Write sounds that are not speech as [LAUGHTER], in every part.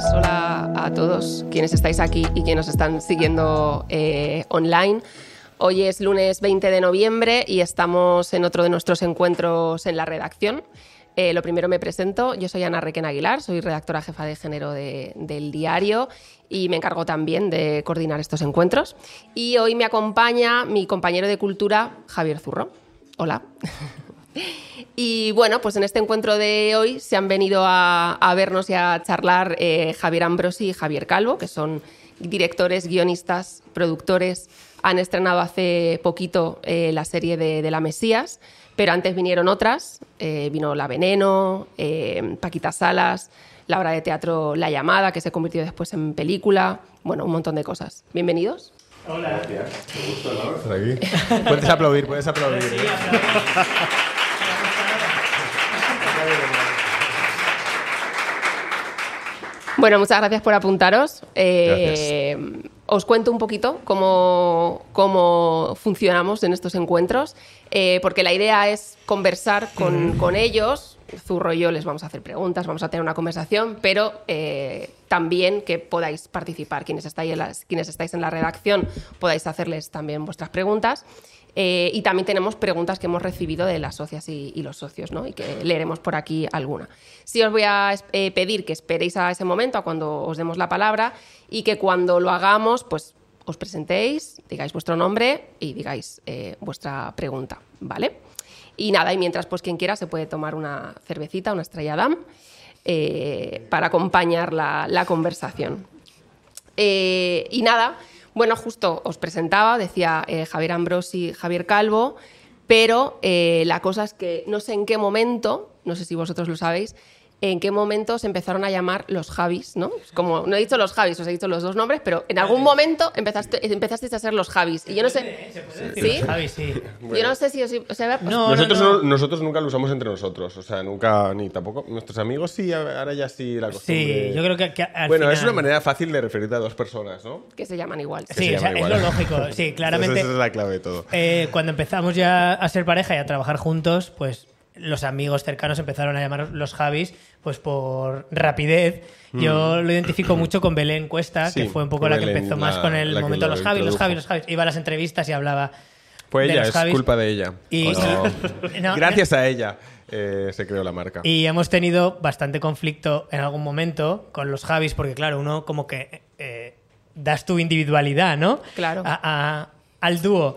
Hola a todos quienes estáis aquí y quienes nos están siguiendo eh, online. Hoy es lunes 20 de noviembre y estamos en otro de nuestros encuentros en la redacción. Eh, lo primero me presento, yo soy Ana Requena Aguilar, soy redactora jefa de género de- del diario y me encargo también de coordinar estos encuentros. Y hoy me acompaña mi compañero de cultura, Javier Zurro. Hola. [LAUGHS] Y bueno, pues en este encuentro de hoy se han venido a, a vernos y a charlar eh, Javier Ambrosi y Javier Calvo, que son directores, guionistas, productores. Han estrenado hace poquito eh, la serie de, de La Mesías, pero antes vinieron otras. eh, vino La Veneno, eh, Paquita Salas, la obra de teatro La Llamada, que se convirtió después en película. Bueno, un montón de cosas. Bienvenidos. Estar aquí. Puedes aplaudir, puedes aplaudir. ¿eh? Bueno, muchas gracias por apuntaros. Eh, os cuento un poquito cómo, cómo funcionamos en estos encuentros, eh, porque la idea es conversar con, con ellos. Zurro y yo les vamos a hacer preguntas, vamos a tener una conversación, pero eh, también que podáis participar. Quienes estáis, en las- quienes estáis en la redacción podáis hacerles también vuestras preguntas. Eh, y también tenemos preguntas que hemos recibido de las socias y, los socios, ¿no? Y que leeremos por aquí alguna. Sí os voy a eh, pedir que esperéis a ese momento, a cuando os demos la palabra, y que cuando lo hagamos, pues os presentéis, digáis vuestro nombre y digáis eh, vuestra pregunta, ¿vale? Y nada, y mientras, pues quien quiera se puede tomar una cervecita, una estrella Damm, eh, para acompañar la, conversación. Y nada, bueno, justo os presentaba, decía eh, Javier Ambrosi, Javier Calvo, pero eh, la cosa es que no sé en qué momento, no sé si vosotros lo sabéis, en qué momento se empezaron a llamar los Javis, ¿no? Como no he dicho los Javis, os he dicho los dos nombres, pero en algún momento empezaste, empezasteis a ser los Javis. Y yo no sé. ¿Sí? Sí. Yo no sé si os. o sea, No, nosotros, no, no- nosotros nunca lo usamos entre nosotros, o sea, nunca, ni tampoco. Nuestros amigos sí, ahora ya sí la costumbre. Sí, yo creo que, que al Bueno, es una manera fácil de referirte a dos personas, ¿no? que se llaman igual. Sí, o sea, llama es lo lógico. Sí, claramente. Esa es la clave de todo. eh, cuando empezamos ya a ser pareja y a trabajar juntos, pues los amigos cercanos empezaron a llamar los Javis, pues por rapidez. Yo lo identifico mucho con Belén Cuesta, Mm. Sí, que fue un poco la que empezó más la- con el momento de lo los Javis, los. Javis, los Javis. Iba a las entrevistas y hablaba. Pues de ella, los es Javis. culpa de ella. Y- No. [LAUGHS] No, Gracias a ella eh, se creó la marca. Y hemos tenido bastante conflicto en algún momento con los Javis, porque claro, uno como que eh, das tu individualidad, ¿no? Claro. A- a- al dúo.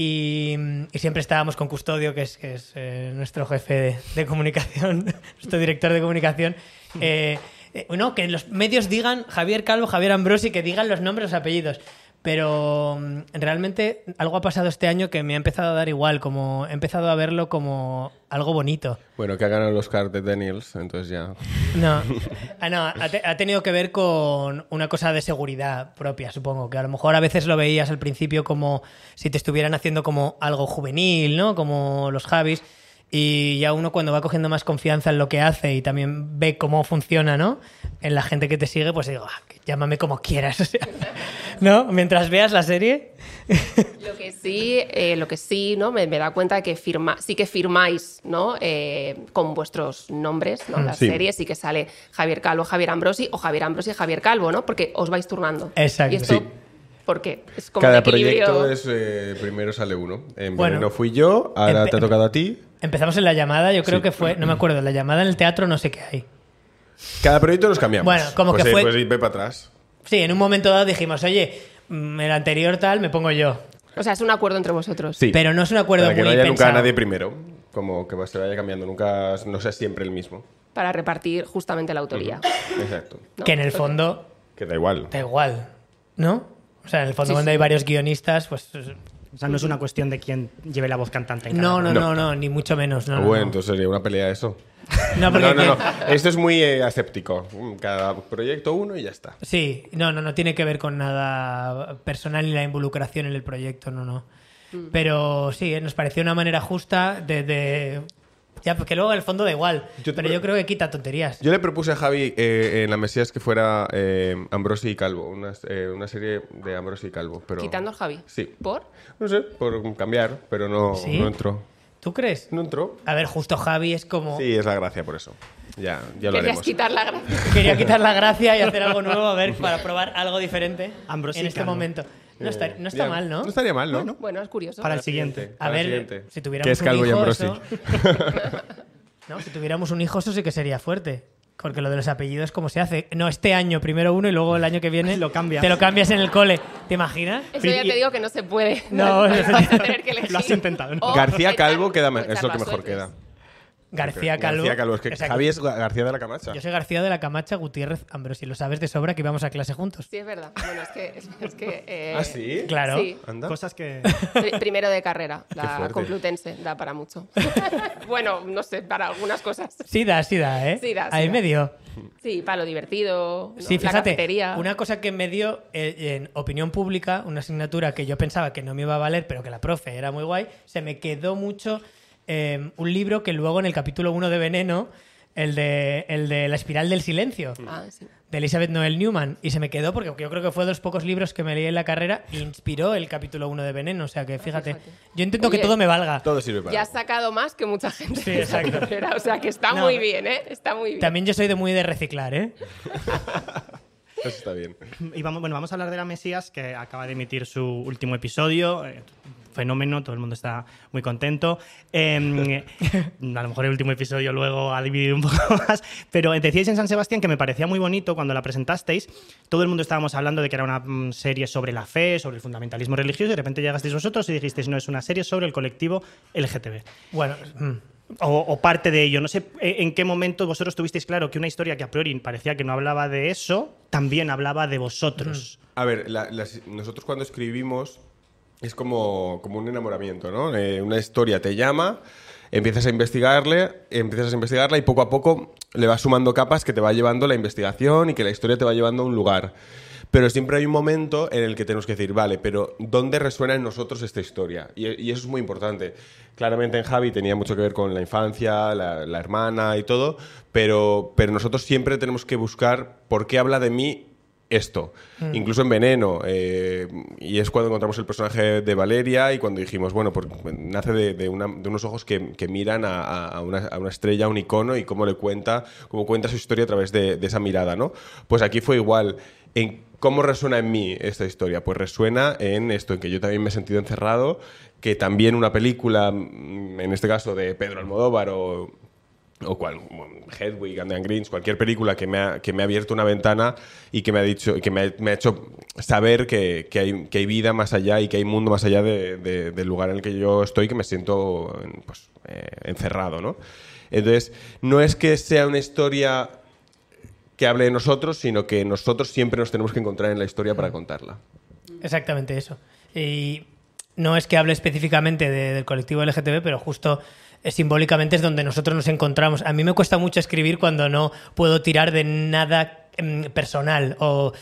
Y, siempre estábamos con Custodio, que es, eh, nuestro jefe de, comunicación, [LAUGHS] nuestro director de comunicación. Eh, eh, bueno, que los medios digan Javier Calvo, Javier Ambrosi, que digan los nombres, los apellidos. Pero mm, realmente algo ha pasado este año que me ha empezado a dar igual, como he empezado a verlo como algo bonito. Bueno, que ha ganado el Oscar de Daniels, entonces ya. No, [LAUGHS] Ah, no ha, te- ha tenido que ver con una cosa de seguridad propia, supongo. Que a lo mejor a veces lo veías al principio como si te estuvieran haciendo como algo juvenil, ¿no? Como los Javis. Y ya uno cuando va cogiendo más confianza en lo que hace y también ve cómo funciona, ¿no? En la gente que te sigue, pues digo, "Ah, llámame como quieras. [LAUGHS] o sea, ¿No? Mientras veas la serie. Lo que sí, eh, lo que sí, ¿no? Me, me da cuenta de que firma, sí que firmáis, ¿no? Eh, con vuestros nombres, ¿no? La Sí. serie sí que sale Javier Calvo, Javier Ambrosi o Javier Ambrosi, Javier Calvo, ¿no? Porque os vais turnando. Exacto. Y esto, Sí. ¿Por qué? Es como Cada un proyecto es. eh, primero sale uno. En Bueno. Veneno fui yo, ahora te ha tocado a ti. Empezamos en la llamada, yo creo Sí. que fue, no me acuerdo, en la llamada en el teatro no sé qué hay. Cada proyecto nos cambiamos. Bueno, como pues, que eh, fue- Pues ve para atrás. Sí, en un momento dado dijimos, oye, mm, el anterior tal me pongo yo. O sea, es un acuerdo entre vosotros. Sí. Pero no es un acuerdo Para que muy no haya nunca nadie primero. Como que se vaya cambiando. Nunca no sea siempre el mismo. Para repartir justamente la autoría. Exacto. ¿no? Que en el fondo Que da igual. da igual, ¿no? O sea, en el fondo Sí, cuando sí. hay varios guionistas, pues... O sea, no es una cuestión de quién lleve la voz cantante en cada No, no, no, no, ni mucho menos. No, Ah, no, bueno, no. entonces sería una pelea eso. [LAUGHS] No, porque- No, no, no. Esto es muy eh, aséptico. Mm, Cada proyecto uno y ya está. Sí, no, no, no tiene que ver con nada personal ni la involucración en el proyecto, no, no. Mm. Pero sí, eh, nos pareció una manera justa de... de- Ya, porque luego en el fondo da igual. Yo pero yo creo que quita tonterías. Yo le propuse a Javi eh, en la Mesías que fuera eh, Ambrosi y Calvo, una, eh, una serie de Ambrosi y Calvo. Pero, Quitando al Javi. Sí. ¿Por? No sé, por cambiar, pero no, ¿Sí? no entró. ¿Tú crees? No entró. A ver, justo Javi es como... Sí, es la gracia por eso. Ya, ya lo Querías haremos. quitar la gracia. [LAUGHS] Quería quitar la gracia y hacer algo nuevo, a ver, para probar algo diferente Ambrosio en este Calvo. momento. No está, no está Ya, mal, ¿no? No estaría mal, ¿no? Bueno, es curioso. Para el siguiente. A ver, siguiente. si tuviéramos Que es Calvo un y hijo, eso- no, si tuviéramos un hijo, eso sí que sería fuerte. Porque lo de los apellidos, ¿cómo se hace? No, este año primero uno y luego el año que viene [LAUGHS] Lo cambias. te lo cambias en el cole. ¿Te imaginas? Eso ya te digo que no se puede. No, [LAUGHS] no a se- tener que elegir. Lo has intentado, ¿no? García Calvo queda es lo que mejor suertes. queda. García Calvo. García Calvo. Es que. Javi es García de la Camacha. Yo soy García de la Camacha Gutiérrez Ambrosi. Lo sabes de sobra que íbamos a clase juntos. Sí, es verdad. Bueno, es que. Es, es que eh, ¿Ah, sí? Claro. Sí. Anda. Cosas que. Pri- Primero de carrera, Qué la. Complutense, da para mucho. [LAUGHS] bueno, no sé, para algunas cosas. Sí da, sí da, ¿eh? Sí da, sí Ahí da. me dio. Sí, para lo divertido, ¿no? Sí, la fíjate, cafetería. una cosa que me dio eh, en opinión pública, una asignatura que yo pensaba que no me iba a valer, pero que la profe era muy guay, se me quedó mucho eh, un libro que luego en el capítulo 1 de Veneno, el de, el de La espiral del silencio, Ah, sí. de Elizabeth Noel Newman, y se me quedó porque yo creo que fue de los pocos libros que me leí en la carrera e inspiró el capítulo 1 de Veneno, o sea que fíjate, fíjate. yo intento que todo me valga. Todo sirve para Ya has sacado más que mucha gente. Sí, de esa exacto. carrera, O sea, que está No, muy bien, ¿eh? Está muy bien. También yo soy de muy de reciclar, ¿eh? [LAUGHS] Eso está bien. Y vamos, bueno, vamos a hablar de la Mesías, que acaba de emitir su último episodio. Eh, Fenómeno, todo el mundo está muy contento. Eh, [LAUGHS] a lo mejor el último episodio luego ha dividido un poco [LAUGHS] más. Pero decíais en San Sebastián que me parecía muy bonito cuando la presentasteis. Todo el mundo estábamos hablando de que era una mm, serie sobre la fe, sobre el fundamentalismo religioso. Y de repente llegasteis vosotros y dijisteis, no, es una serie sobre el colectivo LGTB. Bueno, mm, O, o parte de ello. No sé eh, en qué momento vosotros tuvisteis claro que una historia que a priori parecía que no hablaba de eso, también hablaba de vosotros. A ver, la- nosotros cuando escribimos es como, como un enamoramiento, ¿no? Eh, una historia te llama, empiezas a investigarle, empiezas a investigarla y poco a poco le vas sumando capas que te va llevando la investigación y que la historia te va llevando a un lugar. Pero siempre hay un momento en el que tenemos que decir, vale, pero ¿dónde resuena en nosotros esta historia? Y, eso es muy importante. Claramente en Javi tenía mucho que ver con la infancia, la, la hermana y todo, pero, pero nosotros siempre tenemos que buscar por qué habla de mí esto. Incluso en Veneno. eh, y es cuando encontramos el personaje de Valeria y cuando dijimos, bueno, por- nace de, de una- de unos ojos que, que miran a, una, a una estrella, a un icono y cómo le cuenta, cómo cuenta su historia a través de, de esa mirada, ¿no? Pues aquí fue igual. En ¿Cómo resuena en mí esta historia? Pues resuena en esto, en que yo también me he sentido encerrado, que también una película, mm, en este caso de Pedro Almodóvar o o cual, Hedwig, and Greens, cualquier película que me, ha, que me ha abierto una ventana y que me ha dicho, que me ha, hecho saber que, que hay, que hay vida más allá y que hay mundo más allá de- de- del lugar en el que yo estoy, que me siento pues, eh, encerrado, ¿no? Entonces, no es que sea una historia que hable de nosotros, sino que nosotros siempre nos tenemos que encontrar en la historia para contarla. Exactamente eso. Y no es que hable específicamente de- del colectivo LGTB, pero justo simbólicamente es donde nosotros nos encontramos. A mí me cuesta mucho escribir cuando no puedo tirar de nada em, personal o,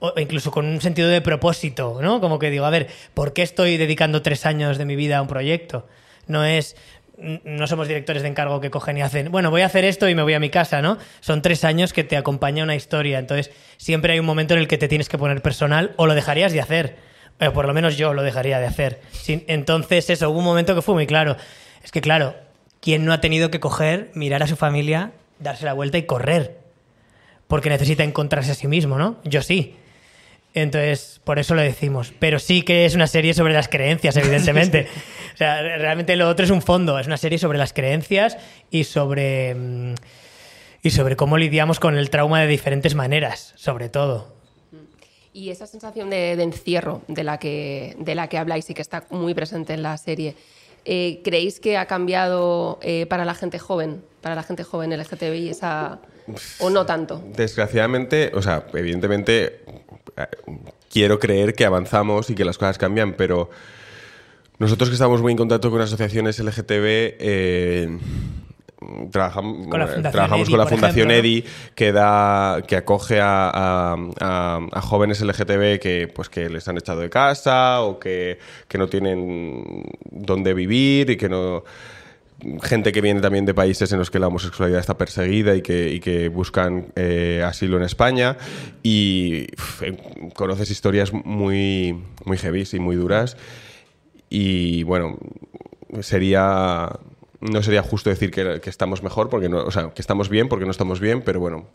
o incluso con un sentido de propósito, ¿no? Como que digo, a ver, ¿por qué estoy dedicando tres años de mi vida a un proyecto? No es n- no somos directores de encargo que cogen y hacen, bueno, voy a hacer esto y me voy a mi casa, ¿no? Son tres años que te acompaña una historia, entonces siempre hay un momento en el que te tienes que poner personal o lo dejarías de hacer, o por lo menos yo lo dejaría de hacer. Entonces eso, hubo un momento que fue muy claro. Es que claro, ¿quién no ha tenido que coger, mirar a su familia, darse la vuelta y correr? Porque necesita encontrarse a sí mismo, ¿no? Yo sí. Entonces, por eso lo decimos. Pero sí que es una serie sobre las creencias, [LAUGHS] evidentemente. O sea, re- realmente lo otro es un fondo. Es una serie sobre las creencias y sobre. mm, Y sobre cómo lidiamos con el trauma de diferentes maneras, sobre todo. Y esa sensación de, de encierro de la, que, de la que habláis y que está muy presente en la serie, eh, ¿creéis que ha cambiado eh, para la gente joven, para la gente joven LGTBI, esa, o no tanto? Desgraciadamente, o sea, evidentemente quiero creer que avanzamos y que las cosas cambian, pero nosotros que estamos muy en contacto con asociaciones LGTB, eh, trabajam- Con la bueno, Fundación trabajamos con la Fundación ejemplo, ¿no? EDI que da que acoge a, a- a- a jóvenes LGTB que pues que les han echado de casa o que, que no tienen dónde vivir y que no gente que viene también de países en los que la homosexualidad está perseguida y que, y que buscan eh, asilo en España y uf, eh, conoces historias muy muy heavy y muy duras y bueno sería no sería justo decir que, que estamos mejor, porque no, o sea, que estamos bien porque no estamos bien, pero bueno,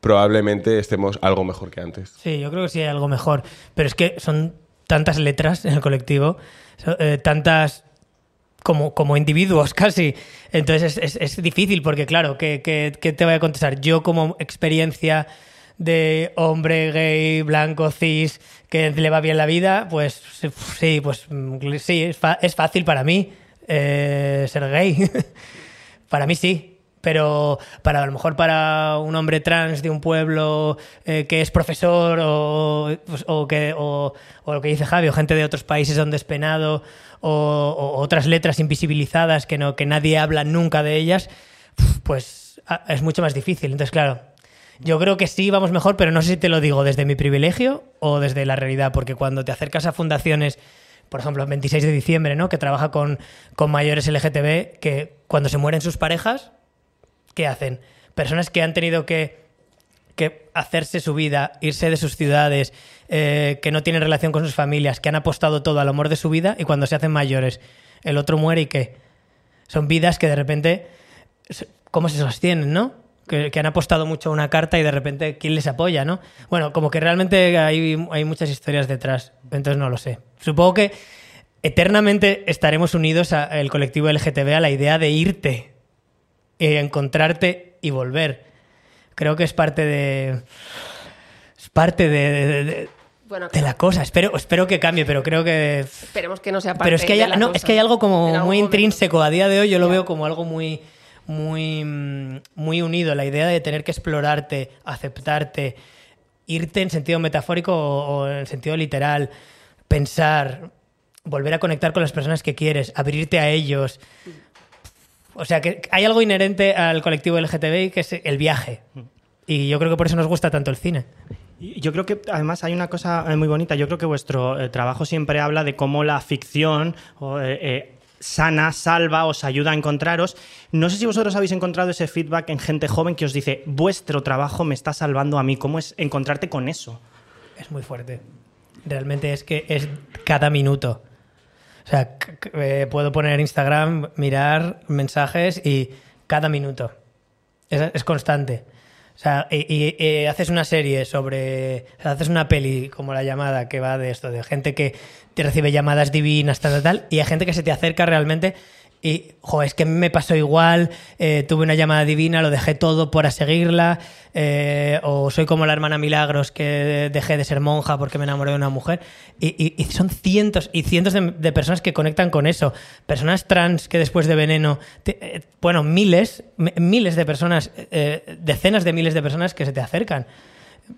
probablemente estemos algo mejor que antes. Sí, yo creo que sí hay algo mejor. Pero es que son tantas letras en el colectivo, eh, tantas como, como individuos [LAUGHS] casi. Entonces es, es- difícil porque, claro, ¿qué, qué, qué te voy a contestar? Yo como experiencia de hombre gay, blanco, cis, que le va bien la vida, pues sí, pues mm, sí, es, es fácil para mí eh, ser gay. [LAUGHS] para mí sí. Pero para a lo mejor para un hombre trans de un pueblo eh, que es profesor o, pues, o que, o, o lo que dice Javi, o gente de otros países donde es penado, o, o otras letras invisibilizadas que, no, que nadie habla nunca de ellas, pues es mucho más difícil. Entonces, claro, yo creo que sí vamos mejor, pero no sé si te lo digo desde mi privilegio o desde la realidad, porque cuando te acercas a fundaciones, por ejemplo, el 26 de diciembre, ¿no? que trabaja con, con mayores LGTB, que cuando se mueren sus parejas, ¿qué hacen? Personas que han tenido que, que hacerse su vida, irse de sus ciudades, eh, que no tienen relación con sus familias, que han apostado todo al amor de su vida y cuando se hacen mayores, el otro muere y qué. Son vidas que de repente, ¿cómo se sostienen, no? Que, que han apostado mucho a una carta y de repente, ¿quién les apoya, no? Bueno, como que realmente hay, hay muchas historias detrás, entonces no lo sé. Supongo que eternamente estaremos unidos al colectivo LGTB a la idea de irte, eh, encontrarte y volver. Creo que es parte de. Es parte de, de- de- Bueno, de la cosa. Espero, espero que cambie, pero creo que. esperemos que no sea parte Pero es que, de hay, la no, cosa. es que hay algo como muy momento. intrínseco. A día de hoy yo lo veo como algo muy, muy, mm, muy unido. La idea de tener que explorarte, aceptarte, irte en sentido metafórico o, en sentido literal, pensar, volver a conectar con las personas que quieres, abrirte a ellos. O sea, que hay algo inherente al colectivo LGTBI que es el viaje. Y yo creo que por eso nos gusta tanto el cine. Yo creo que además hay una cosa eh, muy bonita. Yo creo que vuestro eh, trabajo siempre habla de cómo la ficción eh, sana, salva, os ayuda a encontraros. No sé si vosotros habéis encontrado ese feedback en gente joven que os dice, vuestro trabajo me está salvando a mí. ¿Cómo es encontrarte con eso? Es muy fuerte. Realmente es que es cada minuto. O sea, eh, puedo poner Instagram, mirar mensajes y cada minuto. Es constante. O sea, y, y- haces una serie sobre. haces una peli como La llamada que va de esto, de gente que te recibe llamadas divinas, tal, tal, tal, y hay gente que se te acerca realmente y, jo, es que a me pasó igual, eh, tuve una llamada divina, lo dejé todo para seguirla, eh, o soy como la hermana Milagros que dejé de ser monja porque me enamoré de una mujer. Y, son cientos y cientos de, personas que conectan con eso. Personas trans que después de veneno, eh, bueno, miles, miles de personas, decenas de miles de personas que se te acercan.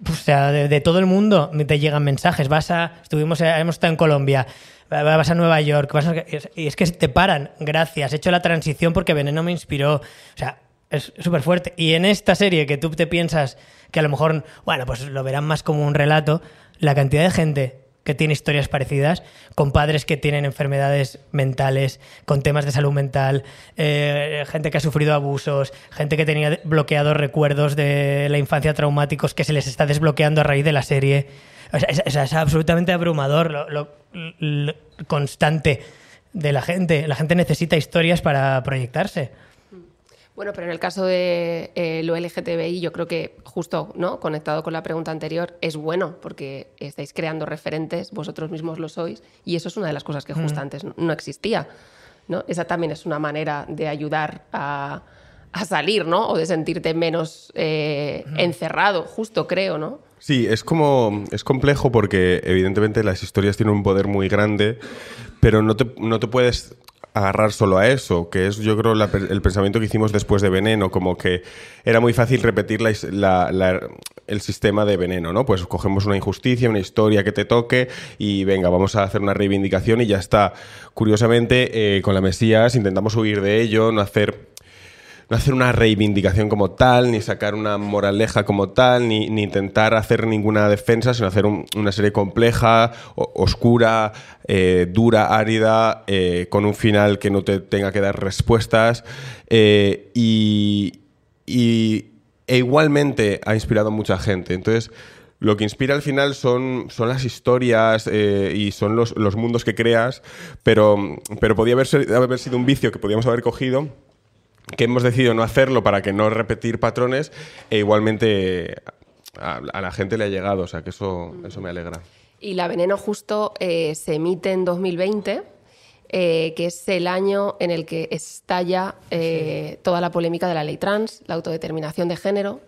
O sea, de, de todo el mundo te llegan mensajes. Vas a, estuvimos, hemos estado en Colombia, vas a Nueva York, vas a- y es que te paran. Gracias, he hecho la transición porque Veneno me inspiró. O sea, es súper fuerte. Y en esta serie que tú te piensas que a lo mejor, bueno, pues lo verán más como un relato, la cantidad de gente que tiene historias parecidas, con padres que tienen enfermedades mentales, con temas de salud mental, eh, gente que ha sufrido abusos, gente que tenía bloqueados recuerdos de la infancia traumáticos que se les está desbloqueando a raíz de la serie. O sea, es, es- es absolutamente abrumador lo, lo- lo constante de la gente. La gente necesita historias para proyectarse. Bueno, pero en el caso de eh, lo LGTBI, yo creo que justo, ¿no? Conectado con la pregunta anterior, es bueno porque estáis creando referentes, vosotros mismos lo sois, y eso es una de las cosas que justo antes no- existía, ¿no? Esa también es una manera de ayudar a, a salir, ¿no? O de sentirte menos eh, encerrado, justo creo, ¿no? Sí, es como. Es complejo porque, evidentemente, las historias tienen un poder muy grande, pero no te, no te puedes agarrar solo a eso, que es, yo creo, la el pensamiento que hicimos después de Veneno, como que era muy fácil repetir la- la- el sistema de Veneno, ¿no? Pues cogemos una injusticia, una historia que te toque y venga, vamos a hacer una reivindicación y ya está. Curiosamente, eh, con la Mesías intentamos huir de ello, no hacer no hacer una reivindicación como tal, ni sacar una moraleja como tal, ni, ni intentar hacer ninguna defensa, sino hacer un- una serie compleja, oscura, eh, dura, árida, eh, con un final que no te tenga que dar respuestas. eh, y, y- e igualmente ha inspirado a mucha gente. Entonces, lo que inspira al final son, son las historias y son los, los mundos que creas, pero, pero podía haber, haber sido un vicio que podíamos haber cogido que hemos decidido no hacerlo para que no repetir patrones e igualmente a, a la gente le ha llegado, o sea que eso, eso me alegra. Y La Veneno justo eh, se emite en 2020, eh, que es el año en el que estalla eh, toda la polémica de la ley trans, la autodeterminación de género.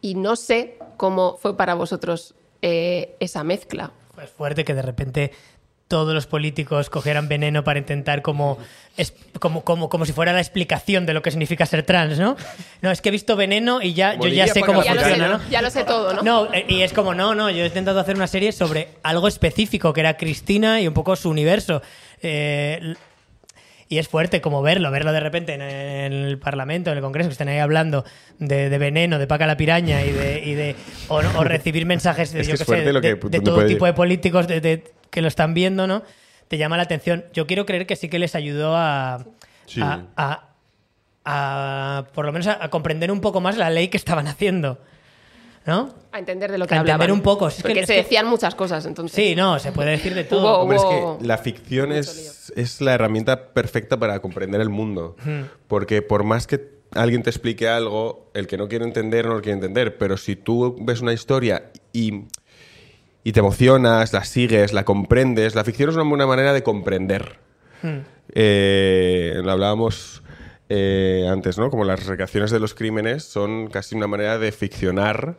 Y no sé cómo fue para vosotros eh, esa mezcla. Es fuerte que de repente todos los políticos cogieran veneno para intentar como, es, como, como, como si fuera la explicación de lo que significa ser trans, ¿no? No, es que he visto veneno y ya, yo ya sé cómo Ya lo, sé, funciona, ¿no? ya lo sé todo, ¿no? No, eh, y es como, no, no, yo he intentado hacer una serie sobre algo específico, que era Cristina y un poco su universo. Eh, y es fuerte como verlo, verlo de repente en, el Parlamento, en el Congreso, que estén ahí hablando de, de veneno, de Paca la piraña y de, y de o, recibir mensajes de, Es que yo sé, lo de, que- de dónde todo puede tipo de políticos de- de- que lo están viendo, ¿no? Te llama la atención. Yo quiero creer que sí que les ayudó a, Sí. a, a- a, por lo menos a, a comprender un poco más la ley que estaban haciendo, ¿no? A entender de lo que A entender hablaban. un poco. Es que- Porque es se que- decían muchas cosas, entonces. Sí, no, se puede decir de [LAUGHS] todo. Hubo- Hombre, es que la ficción es, es la herramienta perfecta para comprender el mundo. Porque por más que alguien te explique algo, el que no quiere entender no lo quiere entender. Pero si tú ves una historia y, y te emocionas, la sigues, la comprendes, la ficción es una buena manera de comprender. Eh, lo hablábamos eh, antes, ¿no? Como las recreaciones de los crímenes son casi una manera de ficcionar.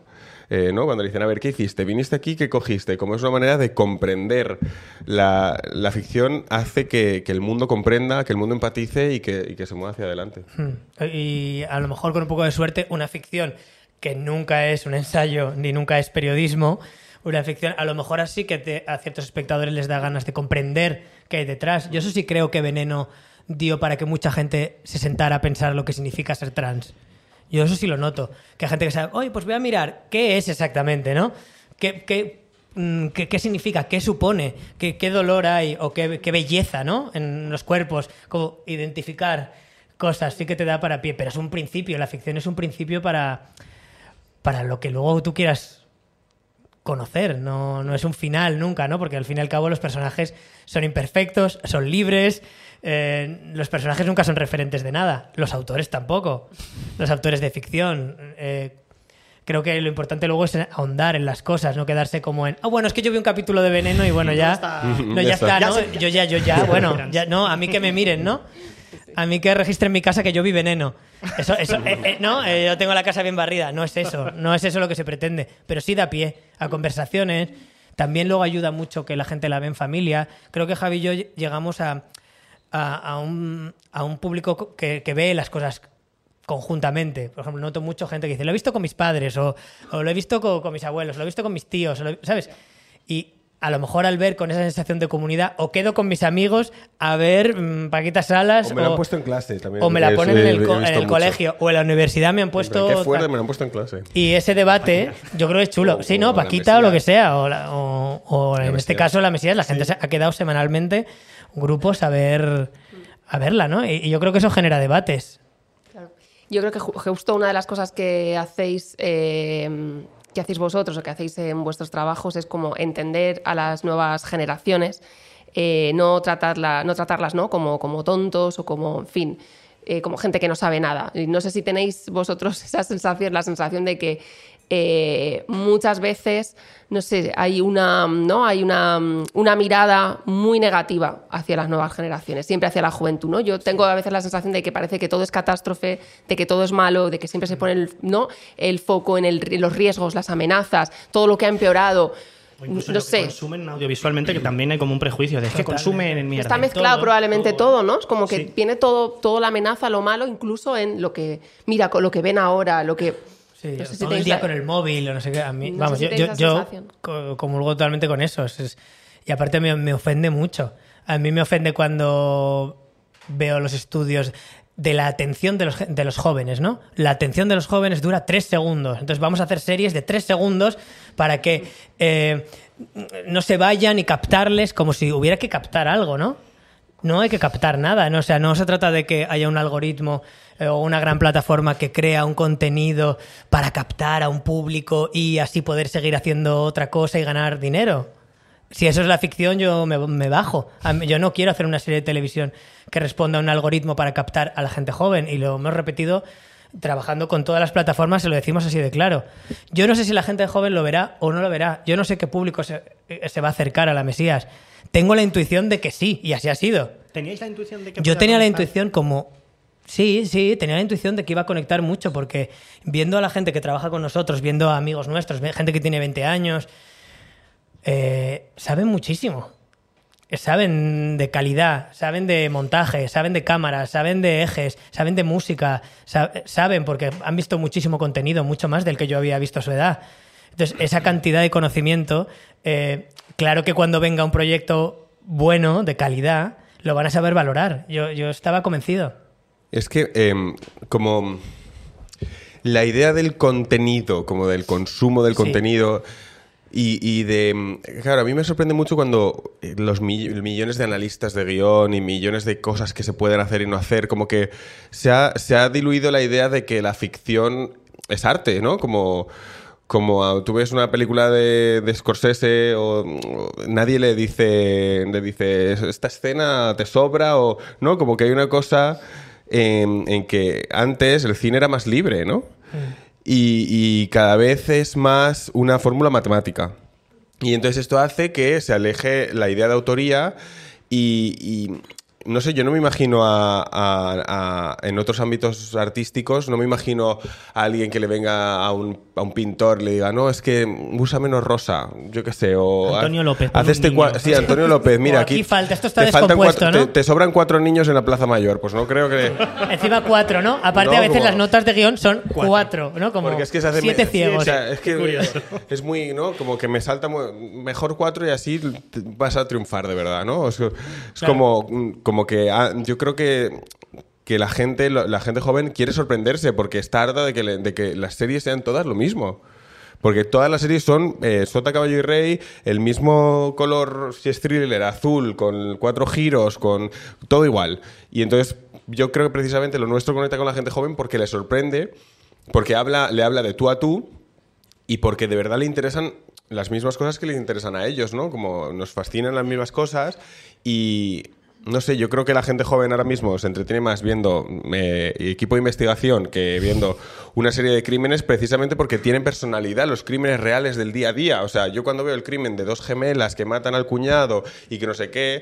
eh, ¿no? Cuando le dicen, a ver, ¿qué hiciste? ¿Viniste aquí? ¿Qué cogiste? Como es una manera de comprender. La, la ficción hace que, que el mundo comprenda, que el mundo empatice y que, y que se mueva hacia adelante. Hmm. Y a lo mejor con un poco de suerte, una ficción que nunca es un ensayo ni nunca es periodismo, una ficción a lo mejor así que a ciertos espectadores les da ganas de comprender qué hay detrás. Yo eso sí creo que Veneno dio para que mucha gente se sentara a pensar lo que significa ser trans. Yo eso sí lo noto. Que hay gente que sabe, oye, pues voy a mirar qué es exactamente, ¿no? ¿Qué, qué, mm, qué- qué significa? ¿Qué supone? ¿Qué, qué dolor hay? ¿O qué, qué belleza, ¿no? En los cuerpos. Como identificar cosas, sí que te da para pie. Pero es un principio, la ficción es un principio para, para lo que luego tú quieras conocer, no, no es un final nunca, ¿no? Porque al fin y al cabo los personajes son imperfectos, son libres, eh, los personajes nunca son referentes de nada, los autores tampoco, los autores de ficción. eh, creo que lo importante luego es ahondar en las cosas, no quedarse como en, ah, bueno, es que yo vi un capítulo de Veneno y bueno, [LAUGHS] ya, no, ya [LAUGHS] está. ¿no? Yo ya, yo ya, [LAUGHS] bueno, ya, no, a mí que me miren, ¿no? A mí que registren mi casa que yo vi veneno. Eso, eso, eh, eh, no, Eh, yo tengo la casa bien barrida. No es eso, no es eso lo que se pretende. Pero sí da pie a conversaciones. También luego ayuda mucho que la gente la ve en familia. Creo que Javi y yo llegamos a, a, un, a un público que, que ve las cosas conjuntamente. Por ejemplo, noto mucho gente que dice, lo he visto con mis padres, o, o lo he visto con, mis abuelos, lo he visto con mis tíos, lo- ¿sabes? Y a lo mejor al ver con esa sensación de comunidad, o quedo con mis amigos a ver mm, Paquita Salas, O me la han puesto en clase también. o me la Es- ponen en el, co- en colegio, o en la universidad me han puesto... Qué fuerte, me lo han puesto en clase. Y ese debate, [LAUGHS] yo creo que es chulo. O- Sí, ¿no? la Paquita o lo que sea. O, la- o- o La en este caso la Mesías, la gente se ha quedado semanalmente grupos a ver a verla, ¿no? Y, y yo creo que eso genera debates. Claro. Yo creo que ju- justo una de las cosas que hacéis, eh, que hacéis vosotros o que hacéis en vuestros trabajos es como entender a las nuevas generaciones, eh, no, no tratarlas ¿no? Como, como tontos o como, en fin, eh, como gente que no sabe nada. Y no sé si tenéis vosotros [LAUGHS] esa sensación, la sensación de que eh, muchas veces, no sé, hay una, ¿no? hay una, una mirada muy negativa hacia las nuevas generaciones, siempre hacia la juventud, ¿no? Yo tengo a veces la sensación de que parece que todo es catástrofe, de que todo es malo, de que siempre se pone el, ¿no? el foco en, el- en los riesgos, las amenazas, todo lo que ha empeorado. O incluso No lo que sé. consumen audiovisualmente, que también hay como un prejuicio de es que consumen en mierda. Está mezclado Todo, probablemente todo, ¿no? Es como que Sí. viene todo, todo la amenaza, lo malo, incluso en lo que, mira, con lo que ven ahora, lo que... Sí, no sé si todo el día la- con el móvil o no sé qué. A mí, No vamos, si yo, yo, yo comulgo totalmente con eso. Es- es- y aparte me, me ofende mucho. A mí me ofende cuando veo los estudios de la atención de los, de los jóvenes, ¿no? La atención de los jóvenes dura tres segundos. Entonces vamos a hacer series de tres segundos para que eh, no se vayan y captarles como si hubiera que captar algo, ¿no? No hay que captar nada, ¿no? O sea, no se trata de que haya un algoritmo eh, o una gran plataforma que crea un contenido para captar a un público y así poder seguir haciendo otra cosa y ganar dinero. si eso es la ficción, yo me, me bajo. Yo no quiero hacer una serie de televisión que responda a un algoritmo para captar a la gente joven. Y lo hemos repetido trabajando con todas las plataformas, se lo decimos así de claro. Yo no sé si la gente joven lo verá o no lo verá. Yo no sé qué público se, eh, se va a acercar a la Mesías. Tengo la intuición de que sí, y así ha sido. ¿Teníais la intuición de que Yo tenía la intuición como... Sí, sí, tenía la intuición de que iba a conectar mucho porque viendo a la gente que trabaja con nosotros, viendo a amigos nuestros, gente que tiene 20 años, eh, saben muchísimo. Saben de calidad, saben de montaje, saben de cámaras, saben de ejes, saben de música, sa- saben porque han visto muchísimo contenido, mucho más del que yo había visto a su edad. Entonces, esa cantidad de conocimiento, eh, claro que cuando venga un proyecto bueno, de calidad, lo van a saber valorar. Yo, yo estaba convencido. Es que em, como la idea del contenido, como del consumo del Sí. contenido y, de... Claro, a mí me sorprende mucho cuando eh, los mi- millones de analistas de guion y millones de cosas que se pueden hacer y no hacer, como que se ha, se ha diluido la idea de que la ficción es arte, ¿no? Como... Como tú ves una película de, de Scorsese o, nadie le dice, le dice, esta escena te sobra o no, como que hay una cosa en, en que antes el cine era más libre, ¿no? Y, cada vez es más una fórmula matemática. Y entonces esto hace que se aleje la idea de autoría y no sé, yo no me imagino a, a- a- en otros ámbitos artísticos, no me imagino a alguien que le venga a un, a un pintor y le diga, no, es que usa menos rosa, yo qué sé, o... Antonio López, haz este Sí, Antonio López, mira, [LAUGHS] aquí... aquí falta, esto está te faltan descompuesto, cuatro- ¿no? te- te sobran cuatro niños en la Plaza Mayor, pues no creo que... [LAUGHS] Encima cuatro, ¿no? Aparte, No, a veces como- las notas de guion son cuatro, ¿no? Como Porque es que se hace siete me- ciegos. o sea, es que curioso. [LAUGHS] es muy, ¿no? Como que me salta mu- mejor cuatro y así vas a triunfar de verdad, ¿no? Es, es Claro. como, como que ah, yo creo que que la gente, la gente joven quiere sorprenderse porque está harta de que, le- de que las series sean todas lo mismo. Porque todas las series son eh, Sota, Caballo y Rey, el mismo color, si es thriller, azul, con cuatro giros, con todo igual. Y entonces yo creo que precisamente lo nuestro conecta con la gente joven porque le sorprende, porque habla, le habla de tú a tú y porque de verdad le interesan las mismas cosas que les interesan a ellos, ¿no? Como nos fascinan las mismas cosas y no sé, yo creo que la gente joven ahora mismo se entretiene más viendo eh, equipo de investigación que viendo una serie de crímenes precisamente porque tienen personalidad, los crímenes reales del día a día. O sea, yo cuando veo el crimen de dos gemelas que matan al cuñado y que no sé qué,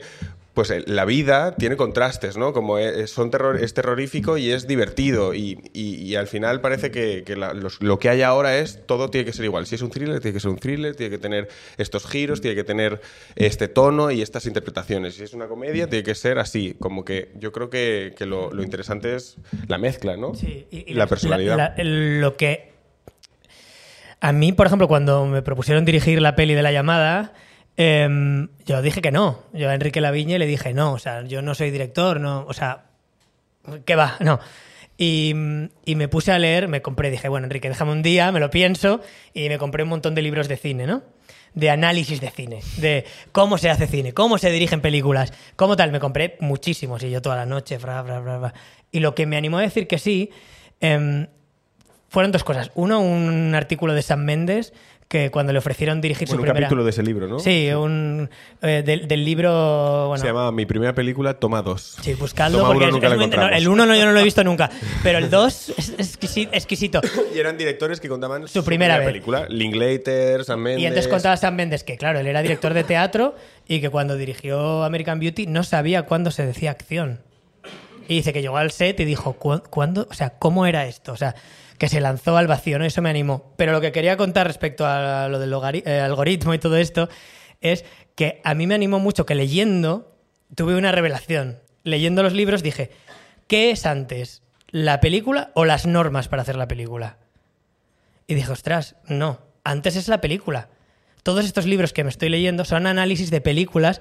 pues eh, la vida tiene contrastes, ¿no? Como es, son terror, es terrorífico y es divertido y, y- y al final parece que, que la- los- lo que hay ahora es todo tiene que ser igual. Si es un thriller, tiene que ser un thriller, tiene que tener estos giros, tiene que tener este tono y estas interpretaciones. Si es una comedia, tiene que ser así. Como que yo creo que, que lo, lo interesante es la mezcla, ¿no? Sí, y, y la, personalidad. la- lo que. A mí, por ejemplo, cuando me propusieron dirigir la peli de la llamada, em, yo dije que no. Yo a Enrique Laviñe le dije no. O sea, yo no soy director, no. O sea, ¿qué va? No. Y, y me puse a leer, me compré, dije, bueno, Enrique, déjame un día, me lo pienso, y me compré un montón de libros de cine, ¿no? De análisis de cine, de cómo se hace cine, cómo se dirigen películas, cómo tal. Me compré muchísimos y yo toda la noche, fra, fra, fra, fra. Y lo que me animó a decir que sí, em, fueron dos cosas. Uno, un artículo de Sam Mendes que cuando le ofrecieron dirigir Bueno, su un primera... capítulo de ese libro, ¿no? Sí, un, eh, del, del libro... Bueno, Se llama Mi primera película, Toma dos. Sí, buscadlo Toma porque uno, es- es no, el uno no, yo no lo he visto nunca, pero el dos es exquisi- exquisito. Y eran directores que contaban Su primera vez. película. Linklater, Sam Mendes... Y antes contaba Sam Mendes que, claro, él era director de teatro y que cuando dirigió American Beauty no sabía cuándo se decía acción. Y dice que llegó al set y dijo, "¿Cu- ¿cuándo? O sea, ¿cómo era esto? O sea, que se lanzó al vacío, ¿no? Eso me animó. Pero lo que quería contar respecto a lo del eh, algoritmo y todo esto es que a mí me animó mucho que leyendo tuve una revelación. Leyendo los libros dije, ¿qué es antes? ¿La película o las normas para hacer la película? Y dije, ostras, no, antes es la película. Todos estos libros que me estoy leyendo son análisis de películas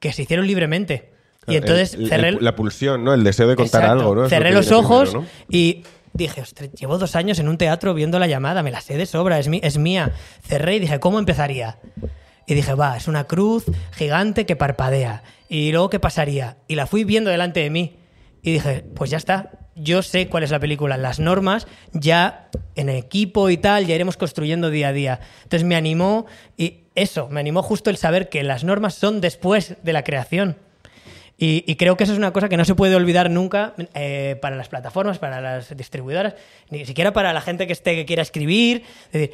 que se hicieron libremente. Y El- entonces el- cerré, el- la pulsión, ¿no? El deseo de contar Exacto. algo, ¿no? Cerré los ojos primero, ¿no? y dije, ostras, llevo dos años en un teatro viendo la llamada, me la sé de sobra, es, mi- es mía. Cerré y dije, ¿cómo empezaría? Y dije, va, es una cruz gigante que parpadea. Y luego, ¿qué pasaría? Y la fui viendo delante de mí. Y dije, pues ya está, yo sé cuál es la película, las normas, ya en equipo y tal, ya iremos construyendo día a día. Entonces me animó, y eso, me animó justo el saber que las normas son después de la creación. Y, y creo que eso es una cosa que no se puede olvidar nunca eh, para las plataformas, para las distribuidoras, ni siquiera para la gente que esté que quiera escribir. Es decir,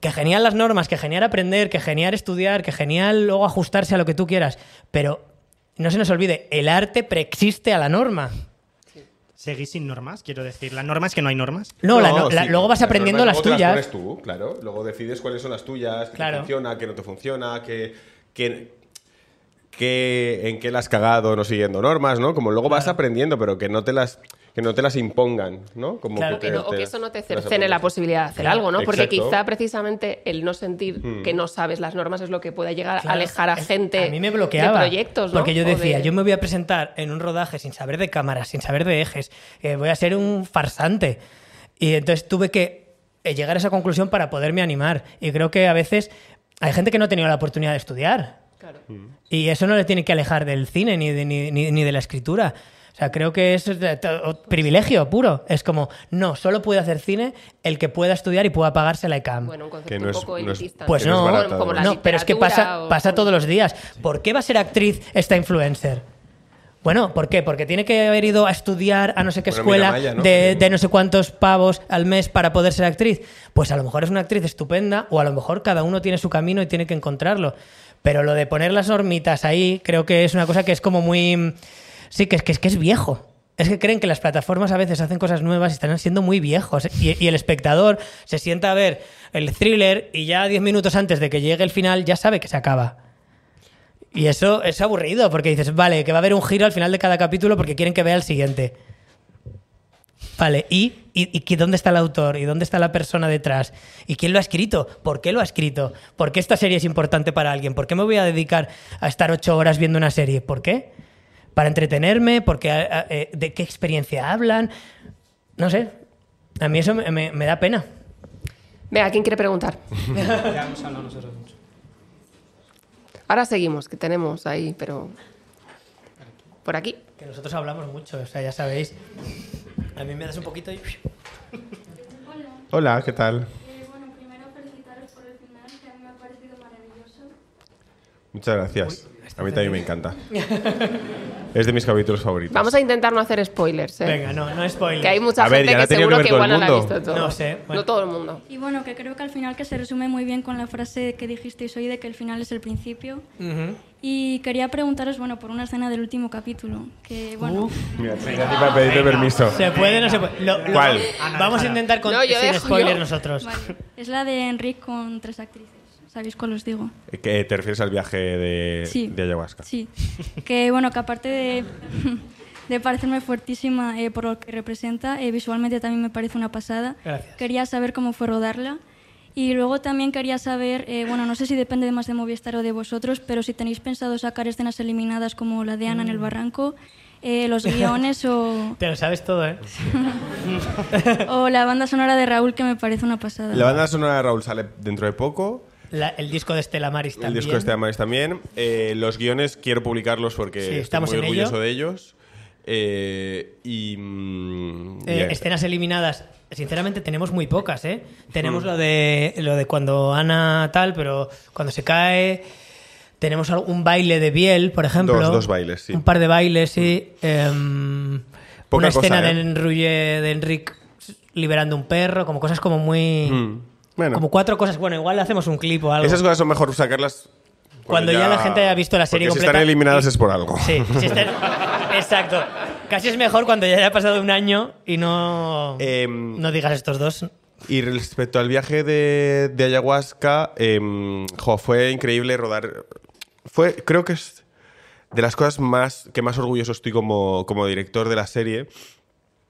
que genial las normas, que genial aprender, que genial estudiar, que genial luego ajustarse a lo que tú quieras, pero no se nos olvide, el arte preexiste a la norma. Seguís sin normas, quiero decir. La norma es que no hay normas. No, la no- la- sí, luego vas las aprendiendo normas las luego te tuyas. pones tú, claro. Luego decides cuáles son las tuyas, qué Claro. te funciona, qué no te funciona, qué, qué- qué- en qué las has cagado no siguiendo normas, ¿no? Como luego vas aprendiendo, pero que no te las que no te las impongan, ¿no? Como Claro, que Que te- no- o que eso no te cercene la posibilidad de hacer Claro, algo, ¿no? Porque exacto. quizá precisamente el no sentir que no sabes las normas es lo que puede llegar Claro, a alejar a es- gente a mí me bloqueaba, de proyectos, ¿no? Porque yo decía, de- yo me voy a presentar en un rodaje sin saber de cámaras, sin saber de ejes, eh, voy a ser un farsante. Y entonces tuve que eh, llegar a esa conclusión para poderme animar. Y creo que a veces hay gente que no ha tenido la oportunidad de estudiar. Claro. Y eso no le tiene que alejar del cine ni de, ni, ni- ni de la escritura. O sea, creo que es privilegio puro. Es como, no, solo puede hacer cine el que pueda estudiar y pueda pagarse la ECAM. Bueno, un concepto Que no un es- poco no es- elitista. Pues que no es no, barato, como la no, pero es que pasa, o- pasa todos los días. ¿Por qué va a ser actriz esta influencer? Bueno, ¿por qué? Porque tiene que haber ido a estudiar a no sé qué Bueno, escuela de, de no sé cuántos pavos al mes para poder ser actriz. Pues a lo mejor es una actriz estupenda o a lo mejor cada uno tiene su camino y tiene que encontrarlo. Pero lo de poner las hormitas ahí creo que es una cosa que es como muy... Sí, que es que es, que es viejo. Es que creen que las plataformas a veces hacen cosas nuevas y están siendo muy viejos. Y, y el espectador se sienta a ver el thriller y ya 10 minutos antes de que llegue el final ya sabe que se acaba. Y eso es aburrido porque dices, vale, que va a haber un giro al final de cada capítulo porque quieren que vea el siguiente. Vale, ¿y, y, y qué- dónde está el autor? ¿Y dónde está la persona detrás? ¿Y quién lo ha escrito? ¿Por qué lo ha escrito? ¿Por qué esta serie es importante para alguien? ¿Por qué me voy a dedicar a estar ocho horas viendo una serie? ¿Por qué? ¿Para entretenerme? Porque, a- a- eh, ¿De qué experiencia hablan? No sé. A mí eso me, me- me da pena. Venga, ¿quién quiere preguntar? [LAUGHS] Ya hemos hablado nosotros mucho. Ahora seguimos, que tenemos ahí, pero... Por aquí. Que nosotros hablamos mucho, o sea, ya sabéis. A mí me das un poquito y... Hola, ¿qué tal? Eh, bueno, primero felicitaros por el final, que a mí me ha parecido maravilloso. Muchas gracias. A mí también me encanta. es de mis capítulos favoritos. Vamos a intentar no hacer spoilers, ¿eh? Venga, no, no spoilers. Que hay mucha A ver, gente ya que seguro que que, igual el no la ha mundo. visto todo. No sé, bueno. No todo el mundo. Y bueno, que creo que al final que se resume muy bien con la frase que dijisteis hoy de que el final es el principio. Ujú. Y quería preguntaros, bueno, por una escena del último capítulo, que bueno, Uf. Mira, para pedirte permiso. ¿Se puede o no se puede? Lo- lo- ¿Cuál? Vamos a intentar con, No, yo sin dejo- spoiler yo- nosotros. vale, es la de Enrique con tres actrices. ¿Sabéis cuál os digo? ¿Que ¿Te refieres al viaje de, Sí. de ayahuasca? Sí, que bueno, que aparte de, de parecerme fuertísima eh, por lo que representa, eh, visualmente también me parece una pasada. Gracias. Quería saber cómo fue rodarla. Y luego también quería saber, eh, bueno, no sé si depende más de Movistar o de vosotros, pero si tenéis pensado sacar escenas eliminadas como la de Ana en el barranco, eh, los guiones o, [LAUGHS] Te lo sabes todo, ¿eh? [LAUGHS] o la banda sonora de Raúl, que me parece una pasada. La banda sonora de Raúl sale dentro de poco. La- el disco de Estela Maris El también. disco de este Amaris también. Eh, los guiones quiero publicarlos porque Sí, estoy muy en orgulloso ello. de ellos. Eh, y. mm, Eh, escenas eliminadas. Sinceramente tenemos muy pocas, ¿eh? Tenemos lo de lo de cuando Ana tal, pero cuando se cae tenemos un baile de Biel, por ejemplo. Dos- dos bailes, sí. Un par de bailes, sí. Em, Poca una escena ¿eh? de Enrulle, de Enric liberando un perro, como cosas como muy Mm, Bueno, como cuatro cosas. Bueno, igual le hacemos un clip o algo. esas cosas son mejor sacarlas. Cuando ya la gente haya visto la serie porque Si completa están eliminadas y- es por algo. Sí, si están- [LAUGHS] exacto. Casi es mejor cuando ya haya pasado un año y no Em, no digas estos dos. Y respecto al viaje de, de ayahuasca, em, jo, fue increíble rodar. Fue, creo que es de las cosas más que más orgulloso estoy como, como director de la serie.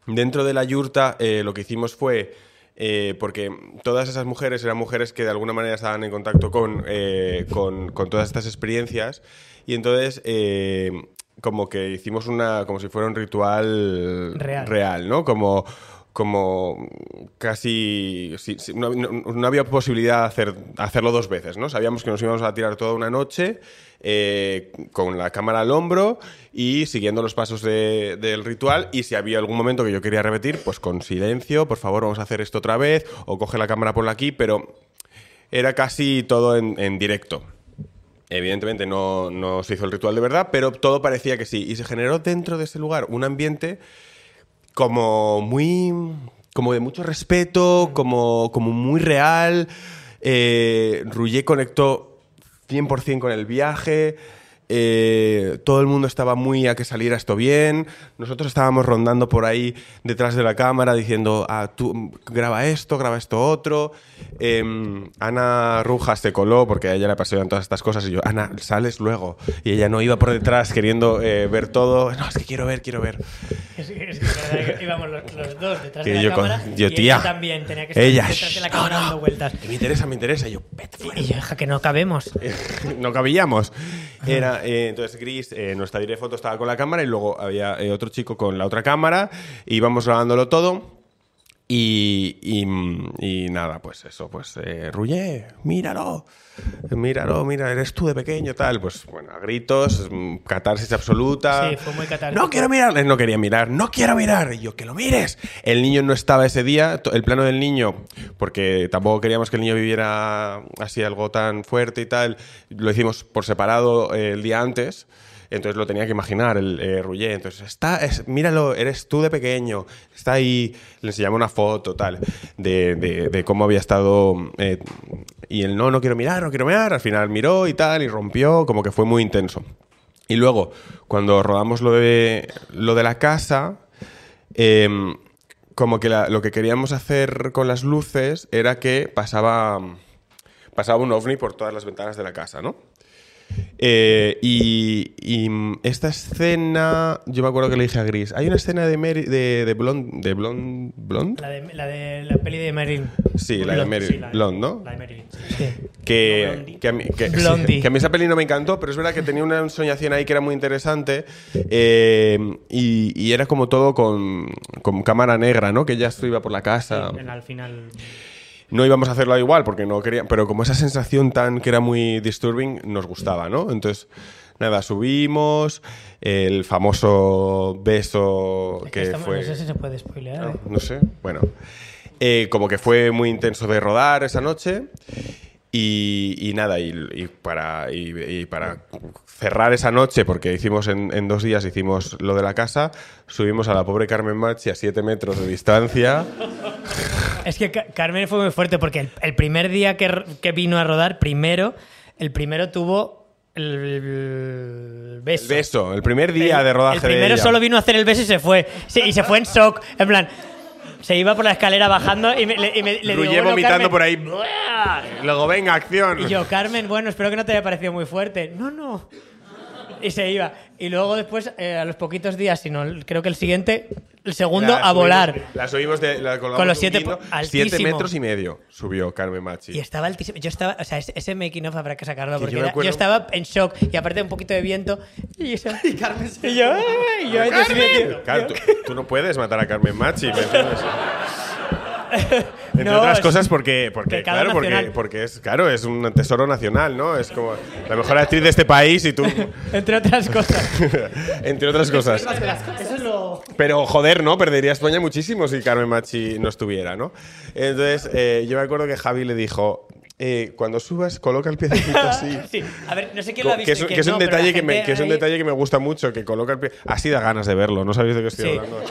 Dentro de la yurta, eh, lo que hicimos fue. Eh, porque todas esas mujeres eran mujeres que de alguna manera estaban en contacto con, eh, con, con todas estas experiencias. Y entonces, eh, como que hicimos una. como si fuera un ritual Real. real ¿no? Como como casi... no, había posibilidad de hacer, hacerlo dos veces, ¿no? Sabíamos que nos íbamos a tirar toda una noche eh, con la cámara al hombro y siguiendo los pasos de- del ritual y si había algún momento que yo quería repetir, pues con silencio, por favor, vamos a hacer esto otra vez, o coge la cámara por aquí, pero era casi todo en, en directo. Evidentemente no, no se hizo el ritual de verdad, pero todo parecía que sí. Y se generó dentro de ese lugar un ambiente como muy. como de mucho respeto, como, como muy real. Eh, conectó 100% con el viaje. Eh, todo el mundo estaba muy a que saliera esto bien. Nosotros estábamos rondando por ahí detrás de la cámara diciendo, ah, tú graba esto, graba esto otro. Em, Ana Rujas se coló porque a ella le apasionan todas estas cosas y yo, Ana, sales luego. Y ella no iba por detrás queriendo eh, ver todo. No, es que quiero ver, quiero ver. Es es que [LAUGHS] íbamos los, los dos detrás Que de la yo con- cámara. yo, y tía, ella también tenía que estar ella, detrás de la "Shh, cámara no, no". dando vueltas. Que me interesa, me interesa. Y yo, vete fuera. Y yo, que no cabemos. [LAUGHS] no cabíamos. Era, eh, entonces Gris, eh, nuestra directora de foto estaba con la cámara y luego había eh, otro chico con la otra cámara. y íbamos grabándolo todo. Y, y, mm, y nada, pues eso, pues eh, Rullé, míralo, míralo, mira, eres tú de pequeño, tal. Pues bueno, a gritos, mm, catarsis absoluta. Sí, fue muy catártico. No quiero mirar, no quería mirar, no quiero mirar. Y yo, que lo mires. El niño no estaba ese día, el plano del niño, porque tampoco queríamos que el niño viviera así algo tan fuerte y tal, lo hicimos por separado eh, el día antes. Entonces lo tenía que imaginar el eh. Entonces, está, es- míralo, eres tú de pequeño. Está ahí, le enseñamos una foto, tal, de, de- cómo había estado. eh, y él, no, no quiero mirar, no quiero mirar. Al final miró y tal, y rompió, como que fue muy intenso. Y luego, cuando rodamos lo de, lo de la casa, em, como que la- lo que queríamos hacer con las luces era que pasaba, pasaba un ovni por todas las ventanas de la casa, ¿no? Eh, y, y, esta escena, yo me acuerdo que le dije a Gris, hay una escena de, Mary- de, de Blonde, de Blonde, Blonde? La de, la de la peli de Marilyn. Sí, la de Mary, sí, la de- Blonde, ¿no? La de Marilyn. Sí. que, [LAUGHS] que a mí, que- Blondie. que a mí esa peli no me encantó, pero es verdad que tenía una ensoñación ahí que era muy interesante eh, y, y era como todo con, con cámara negra, ¿no? Que ya esto iba por la casa. Sí, en- al final. No íbamos a hacerlo igual porque no quería, pero como esa sensación tan que era muy disturbing nos gustaba, ¿no? Entonces, nada, subimos, el famoso beso Es que estamos- fue... No sé si se puede spoilear. ¿eh? no sé, bueno. Eh, como que fue muy intenso de rodar esa noche. Y, y nada, y, y para, y, y para cerrar esa noche, porque hicimos en, en dos días, hicimos lo de la casa, subimos a la pobre Carmen Machi a siete metros de distancia. Es que Ca- Carmen fue muy fuerte porque el, el primer día que, que vino a rodar, primero, el primero tuvo el, beso. El beso, el primer día El- de rodaje El primero de ella. solo vino a hacer el beso y se fue. Y se fue en shock. En plan, se iba por la escalera bajando y me, le, y me- le digo, "Bueno, vomitando Carmen". por ahí. Luego, venga, acción. Y yo, Carmen, bueno, espero que no te haya parecido muy fuerte. No, no. Y se iba. Y luego después, eh, a los poquitos días, sino el- creo que el siguiente, el segundo, La a subimos- volar. La subimos de, la colgamos Con los de un siete guindo. po- siete altísimo. metros y medio subió Carmen Machi. Y estaba altísimo. Yo estaba, o sea, ese, ese making of habrá que sacarlo Que porque yo me era- yo, acuerdo- estaba en shock y aparte un poquito de viento. Y, eso- y yo, "Ay", y yo, "Ay, Dios mío, tío". Claro, tú, tú no puedes matar a Carmen Machi, ¿me entiendes? [LAUGHS] Entre No, otras cosas porque, porque claro, porque, porque es claro, es un tesoro nacional, ¿no? Es como la mejor actriz de este país y tú, [LAUGHS] [LAUGHS] Entre otras cosas. entre otras cosas. Eso es lo. Pero joder, ¿no? Perdería España muchísimo si Carmen Machi no estuviera, ¿no? Entonces, eh, yo me acuerdo que Javi le dijo, eh, cuando subas, coloca el piececito así. [LAUGHS] Sí, a ver, no sé quién lo ha visto. que es, y un- quién que es un no, pero detalle que me, que es un ahí- detalle que me gusta mucho, que coloca el pie. Así da ganas de verlo, no sabéis de qué estoy Sí. hablando.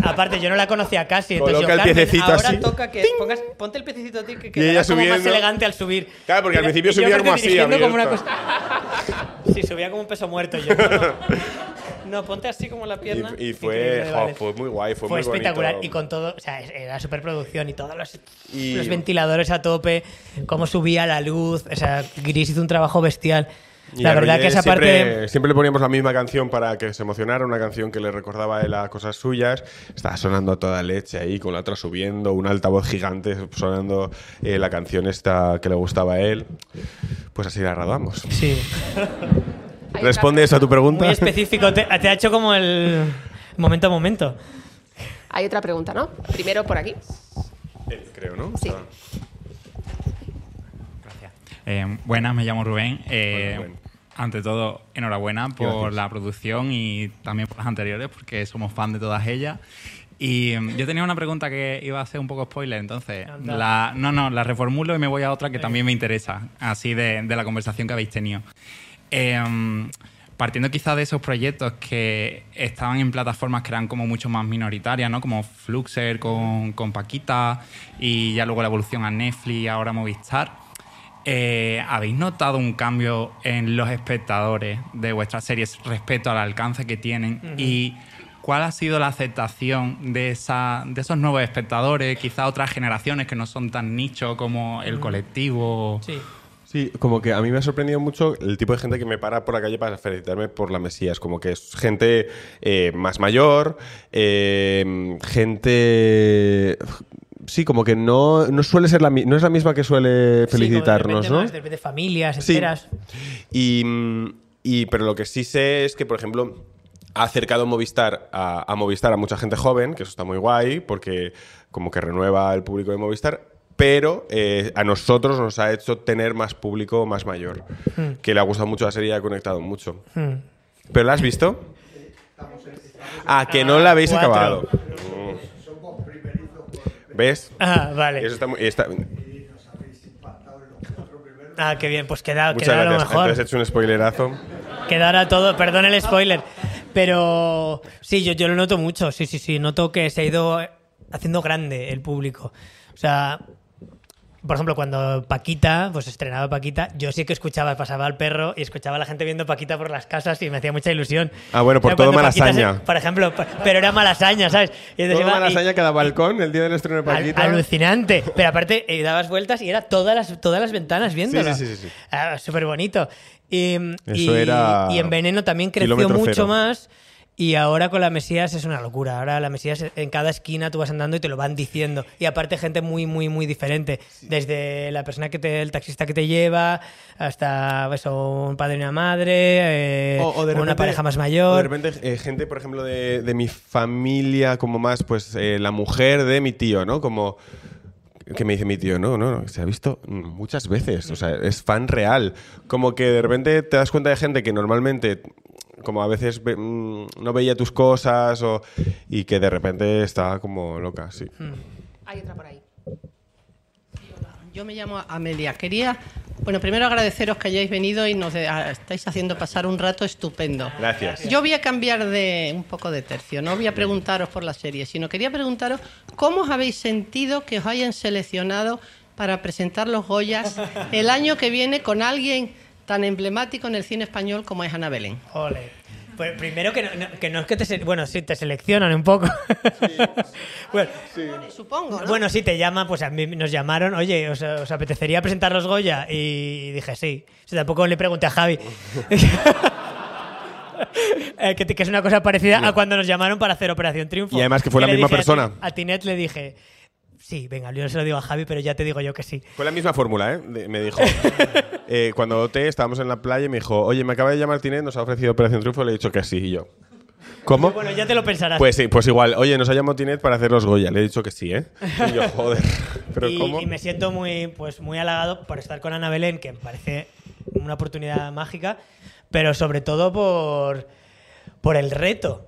No, aparte, yo no la conocía casi. Entonces Coloca yo, el Carmen, piececito ahora así. toca que pongas, ponte el piececito a ti, que ella como más elegante al subir. Claro, porque al Y la- principio subía como así, como una cosa. [LAUGHS] Sí, subía como un peso muerto. Yo, no, [LAUGHS] no. Ponte así como la pierna. Y, y fue, jo, vale. fue muy guay, fue, Fue muy espectacular bonito. y con todo, o sea, era superproducción y todos los, Y- los ventiladores a tope, cómo subía la luz, o sea, Gris hizo un trabajo bestial. Y la verdad Roger que esa siempre, parte Siempre le poníamos la misma canción para que se emocionara, una canción que le recordaba él a cosas suyas. Estaba sonando a toda leche ahí, con la otra subiendo, un altavoz gigante sonando eh, la canción esta que le gustaba a él. Pues así la rodamos. Sí, [LAUGHS] ¿Responde eso a tu pregunta? muy específico, te, te ha hecho como el momento a momento. Hay otra pregunta, ¿no? Primero por aquí. Eh, creo, ¿no? Sí. Gracias. Eh, buenas, me llamo Rubén. Eh, Hola, Rubén. Ante todo, enhorabuena por Gracias. la producción y también por las anteriores, porque somos fan de todas ellas. Y mm, yo tenía una pregunta que iba a ser un poco spoiler, entonces la, no, no, la reformulo y me voy a otra que también me interesa, así de, de la conversación que habéis tenido. Eh, partiendo quizás de esos proyectos que estaban en plataformas que eran como mucho más minoritarias, ¿no? Como Fluxer con, con Paquita y ya luego la evolución a Netflix, ahora Movistar. Eh, ¿Habéis notado un cambio en los espectadores de vuestras series respecto al alcance que tienen? ¿Y cuál ha sido la aceptación de, esa, de esos nuevos espectadores, quizá otras generaciones que no son tan nicho como el colectivo? Sí. Sí, como que a mí me ha sorprendido mucho el tipo de gente que me para por la calle para felicitarme por la Mesías. Como que es gente eh, más mayor, eh, gente... Sí, como que no, no suele ser la, no es la misma que suele Sí, como de felicitarnos, repente ¿no? más, de repente familias Sí. enteras. Y, mm, y- pero lo que sí sé es que, por ejemplo, ha acercado Movistar a, a Movistar a mucha gente joven, que eso está muy guay, porque como que renueva el público de Movistar, pero eh, a nosotros nos ha hecho tener más público más mayor, que le ha gustado mucho la serie y ha conectado mucho. Hmm. ¿Pero la has visto? Ah, que no la habéis Cuatro. acabado. Mm. ¿Ves? Ah, vale. Eso está muy- está- Ah, qué bien, pues queda, muchas queda lo gracias. mejor. Entonces he hecho un spoilerazo. Quedará todo, perdón el spoiler. Pero sí, yo, yo lo noto mucho, sí, sí, sí. Noto que se ha ido haciendo grande el público. O sea, por ejemplo, cuando Paquita, pues estrenaba Paquita, yo sí que escuchaba, pasaba al perro y escuchaba a la gente viendo Paquita por las casas y me hacía mucha ilusión. Ah, bueno, por todo Malasaña. se- por ejemplo, pero era malasaña, ¿sabes? Y Todo iba y- Malasaña cada balcón el día del estreno de Al- Paquita. alucinante. Pero aparte, eh, dabas vueltas y era todas las, todas las ventanas viéndolo. Sí, sí, sí, sí. Ah, Súper bonito. Y, Eso y- era y en Veneno también creció mucho cero. más. Y ahora con la Mesías es una locura. Ahora la Mesías en cada esquina tú vas andando y te lo van diciendo. Y aparte gente muy, muy, muy diferente. Desde la persona que te, el taxista que te lleva, hasta eso, un padre y una madre, eh, O- o de una pareja más o mayor. de repente, eh, gente, por ejemplo, de, de mi familia, como más, pues eh, la mujer de mi tío, ¿no? Como. Que me dice mi tío, no, no, no, se ha visto muchas veces, o sea, es fan real. Como que de repente te das cuenta de gente que normalmente, como a veces ve- mm, no veía tus cosas o, y que de repente está como loca, sí. Hay otra por ahí. Yo me llamo Amelia. Quería, bueno, primero agradeceros que hayáis venido y nos de- a- estáis haciendo pasar un rato estupendo. Gracias. Yo voy a cambiar de un poco de tercio. No voy a preguntaros por la serie, sino quería preguntaros cómo os habéis sentido que os hayan seleccionado para presentar los Goyas el año que viene con alguien tan emblemático en el cine español como es Ana Belén. Ole. Pues primero que no, no- que no es que te... Bueno, sí, te seleccionan un poco. [LAUGHS] bueno, Supongo, ¿no? bueno, sí, te llaman, pues a mí nos llamaron, oye, ¿os, os apetecería presentar los Goya? Y dije, sí. O sea, tampoco le pregunté a Javi. [LAUGHS] Eh, que, que es una cosa parecida a cuando nos llamaron para hacer Operación Triunfo. Y además que fue la misma persona. A Tinet le dije, sí, venga, yo se lo digo a Javi, pero ya te digo yo que sí. Fue la misma fórmula, ¿eh? De- me dijo. [LAUGHS] eh, cuando te estábamos en la playa y me dijo, oye, me acaba de llamar Tinet, nos ha ofrecido Operación Triunfo, le he dicho que sí. Y yo, ¿cómo? Bueno, ya te lo pensarás. Pues sí, pues igual. Oye, nos ha llamado Tinet para hacer los Goya. Le he dicho que sí, ¿eh? Y yo, joder. [LAUGHS] ¿Pero y, cómo? y me siento muy, pues, muy halagado por estar con Ana Belén, que me parece una oportunidad mágica, pero sobre todo por, por el reto.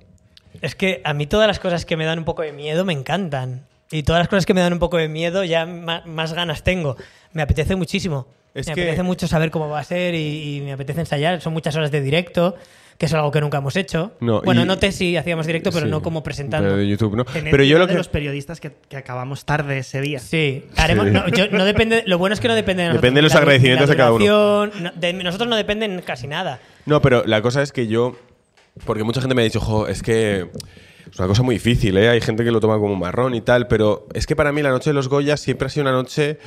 Es que a mí todas las cosas que me dan un poco de miedo me encantan. Y todas las cosas que me dan un poco de miedo ya más, ganas tengo. Me apetece muchísimo. Es me que- apetece mucho saber cómo va a ser y, y me apetece ensayar. Son muchas horas de directo, que es algo que nunca hemos hecho. No, bueno, y- no te si hacíamos directo, pero Sí, no como presentando. pero de YouTube, ¿no? Tener Pero yo lo de que... los periodistas que, que acabamos tarde ese día. Sí, haremos. Sí. No, yo- no depende, lo bueno es que no depende de nosotros. Depende de los La agradecimientos de cada uno. no- de nosotros no dependen casi nada. No, pero la cosa es que yo... Porque mucha gente me ha dicho, jo, es que... Es una cosa muy difícil, ¿eh? Hay gente que lo toma como marrón y tal, pero es que para mí la noche de los Goyas siempre ha sido una noche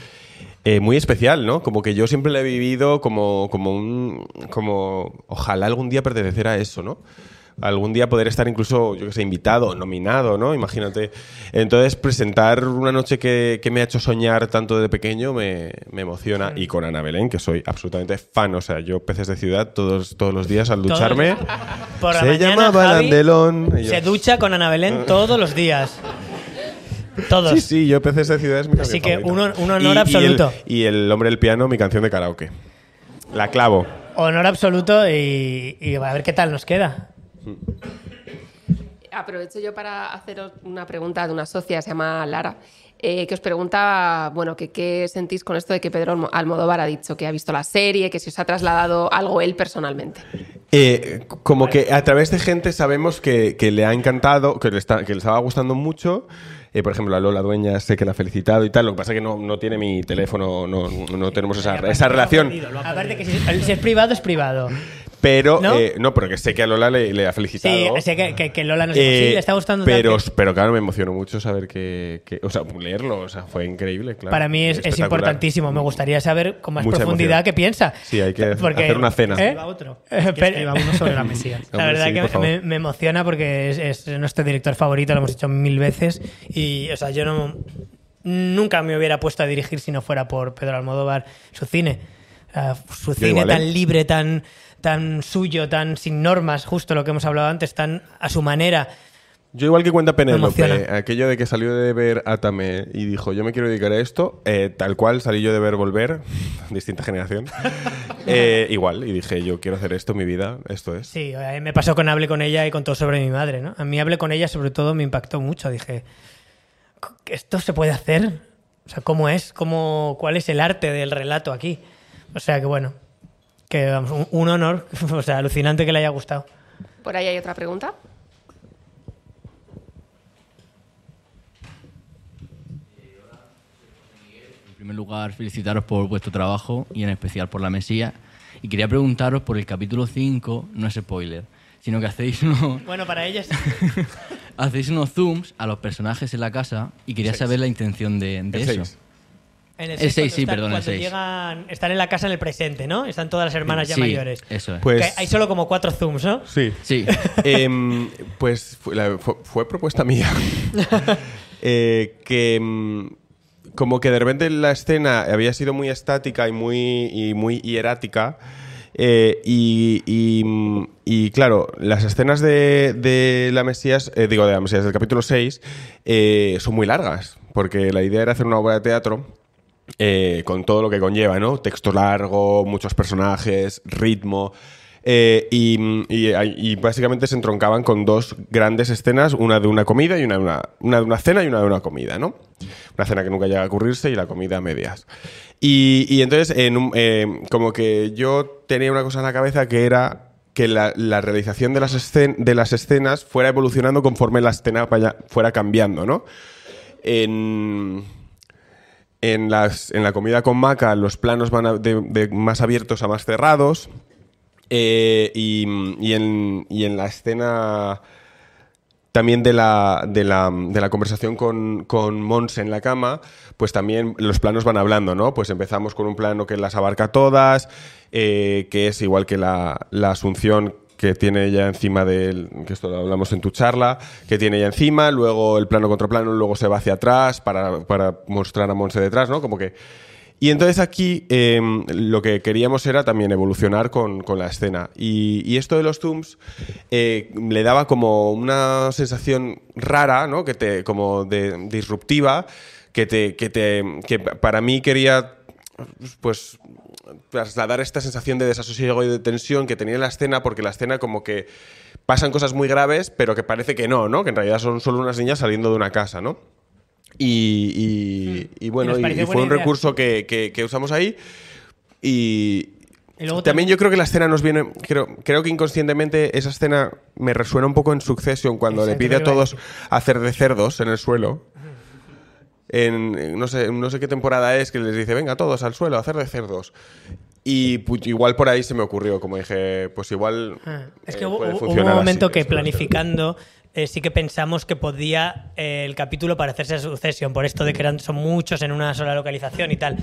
eh, muy especial, ¿no? Como que yo siempre la he vivido como, como un... Como... Ojalá algún día pertenecer a eso, ¿no? Algún día poder estar incluso, yo que sé, invitado, nominado, ¿no? Imagínate. Entonces, presentar una noche que, que me ha hecho soñar tanto de pequeño me, me emociona. Y con Ana Belén, que soy absolutamente fan. O sea, yo peces de ciudad todos, todos los días al ducharme. Por la se mañana, llamaba Javi Landelón. Yo- Se ducha con Ana Belén [LAUGHS] todos los días. Todos. Sí, sí, yo PCs de ciudad es mi Así que un un honor Y- absoluto. Y el, y el hombre del piano, mi canción de karaoke. La clavo. Honor absoluto y, y a ver qué tal nos queda. Aprovecho yo para haceros una pregunta de una socia, se llama Lara, eh, que os pregunta, bueno, que qué sentís con esto de que Pedro Almo- Almodóvar ha dicho que ha visto la serie, que si os ha trasladado algo él personalmente. Eh, como que a través de gente sabemos que, que le ha encantado, que le, está, que le estaba gustando mucho. Eh, por ejemplo, a Lola Dueña sé que la ha felicitado y tal. Lo que pasa es que no, no tiene mi teléfono, no, no tenemos esa, esa relación. Aparte que si, si es privado, es privado. Pero, ¿No? eh, no, pero que sé que a Lola le, le ha felicitado. Sí, sé que, que- que Lola nos Eh, sí, le está gustando. pero, pero claro, me emocionó mucho saber que, que- O sea, leerlo, o sea, fue increíble, claro. Para mí es, es importantísimo. Me gustaría saber con más Mucha profundidad emoción. qué piensa. Sí, hay que hacer una cena. ¿Eh? Otro. [LAUGHS] Que pero- uno sobre la Mesías. [LAUGHS] La verdad sí, que me emociona porque es, es nuestro director favorito, lo hemos hecho mil veces. Y, o sea, yo no. Nunca me hubiera puesto a dirigir si no fuera por Pedro Almodóvar su cine. Sea, su cine igual, ¿eh? tan libre, tan, tan suyo, tan sin normas, justo lo que hemos hablado antes, tan a su manera. Yo igual que cuenta Penélope, aquello de que salió de ver Atame y dijo, yo me quiero dedicar a esto, eh, tal cual salí yo de ver Volver, [LAUGHS] distinta generación, [LAUGHS] eh, igual, y dije, yo quiero hacer esto mi vida, esto es. Sí, me pasó con Hable con ella y con todo sobre mi madre, ¿no? A mí Hable con ella sobre todo me impactó mucho. Dije, ¿esto se puede hacer? O sea, ¿cómo es? ¿Cómo, ¿Cuál es el arte del relato aquí? O sea, que bueno, que vamos, un, un honor, [LAUGHS] o sea, alucinante que le haya gustado. Por ahí hay otra pregunta. En primer lugar, felicitaros por vuestro trabajo y en especial por la Mesía. Y quería preguntaros por el capítulo 5, no es spoiler, sino que hacéis unos, [LAUGHS] Bueno, para ellas. [LAUGHS] hacéis unos zooms a los personajes en la casa y quería seis. saber la intención de, de El eso. seis. En El seis, seis, cuando sí, están- perdón, el cuando llegan, están en la casa en el presente, ¿no? Están todas las hermanas ya Sí, mayores. Eso es. Pues, Que hay solo como cuatro zooms, ¿no? sí. Sí. [LAUGHS] Em, pues fue, la- fue- fue propuesta mía. [LAUGHS] Eh, que mm, como que de repente la escena había sido muy estática y muy, y muy hierática. eh, y, y, mm, y, claro, las escenas de, de la Mesías, eh, digo, de la Mesías del capítulo 6, eh, son muy largas. Porque la idea era hacer una obra de teatro eh, con todo lo que conlleva, ¿no? Texto largo, muchos personajes, ritmo. eh, y, básicamente se entroncaban con dos grandes escenas, una de una comida y una de una, de una cena y una de una comida, ¿no? Una cena que nunca llega a ocurrirse y la comida a medias. Y, entonces, en un- eh, como que yo tenía una cosa en la cabeza que era que la, la realización de las, escen- de las escenas fuera evolucionando conforme la escena fuera cambiando, ¿no? En, en, en la comida con maca los planos van de más abiertos a más cerrados. eh, y, y en, y en la escena también de la, de la, de la conversación con, con Mons en la cama, pues también los planos van hablando, ¿no? Pues empezamos con un plano que las abarca todas, eh, que es igual que la, la asunción que tiene ella encima del, que esto lo hablamos en tu charla, que tiene ella encima, luego el plano contra plano, luego se va hacia atrás para, para mostrar a Monse detrás, ¿no? Como que... Y entonces aquí eh, lo que queríamos era también evolucionar con, con la escena. Y, y esto de los zooms eh, le daba como una sensación rara, ¿no? Que te, como de disruptiva, que te, que te, que para mí quería, pues trasladar esta sensación de desasosiego y de tensión que tenía la escena, porque la escena como que pasan cosas muy graves, pero que parece que no, ¿no? Que en realidad son solo unas niñas saliendo de una casa, ¿no? Y, y- y bueno, y, fue un idea. recurso que, que- que usamos ahí. Y, también yo creo que la escena nos viene. Creo, creo que inconscientemente esa escena me resuena un poco en Succession cuando Exacto, le pide a todos hacer de cerdos en el suelo. En, no, sé, no sé qué temporada es que les dice, venga todos al suelo a hacer de cerdos. Y igual por ahí se me ocurrió, como dije, pues igual. Ah, Es eh, que hubo, puede hubo un funcionar así, momento que planificando eh, sí que pensamos que podía eh, el capítulo parecerse a Succession, por esto de que eran, son muchos en una sola localización y tal.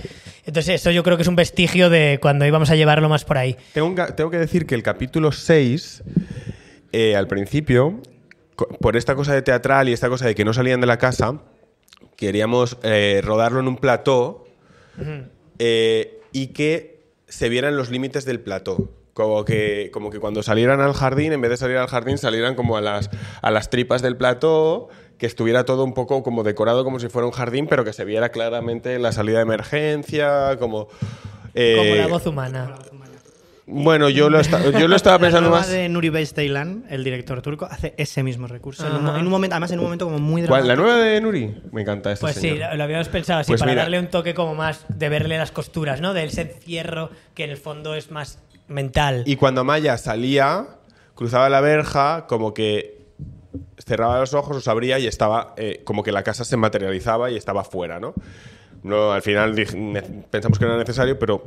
Entonces eso yo creo que es un vestigio de cuando íbamos a llevarlo más por ahí. Tengo, tengo que decir que el capítulo 6, eh, al principio, por esta cosa de teatral y esta cosa de que no salían de la casa, queríamos eh, rodarlo en un plató eh, y que se vieran los límites del plató. Como que, como que cuando salieran al jardín, en vez de salir al jardín, salieran como a las, a las tripas del plató, que estuviera todo un poco como decorado como si fuera un jardín, pero que se viera claramente la salida de emergencia, como... eh, Como la voz humana. Bueno, yo lo, esta- yo lo estaba La pensando nueva más... de Nuri Ceylan, el director turco, hace ese mismo recurso. En un, mo- en un momento, además en un momento como muy ¿Cuál? dramático. ¿La nueva de Nuri? Me encanta esta Pues sí, señora. lo, lo habíamos pensado así, Pues para mira. darle un toque como más de verle las costuras, ¿no? De ese encierro que en el fondo es más mental. Y cuando Maya salía, cruzaba la verja, como que cerraba los ojos, los abría y estaba eh, como que la casa se materializaba y estaba fuera, ¿no? No, al final pensamos que no era necesario, pero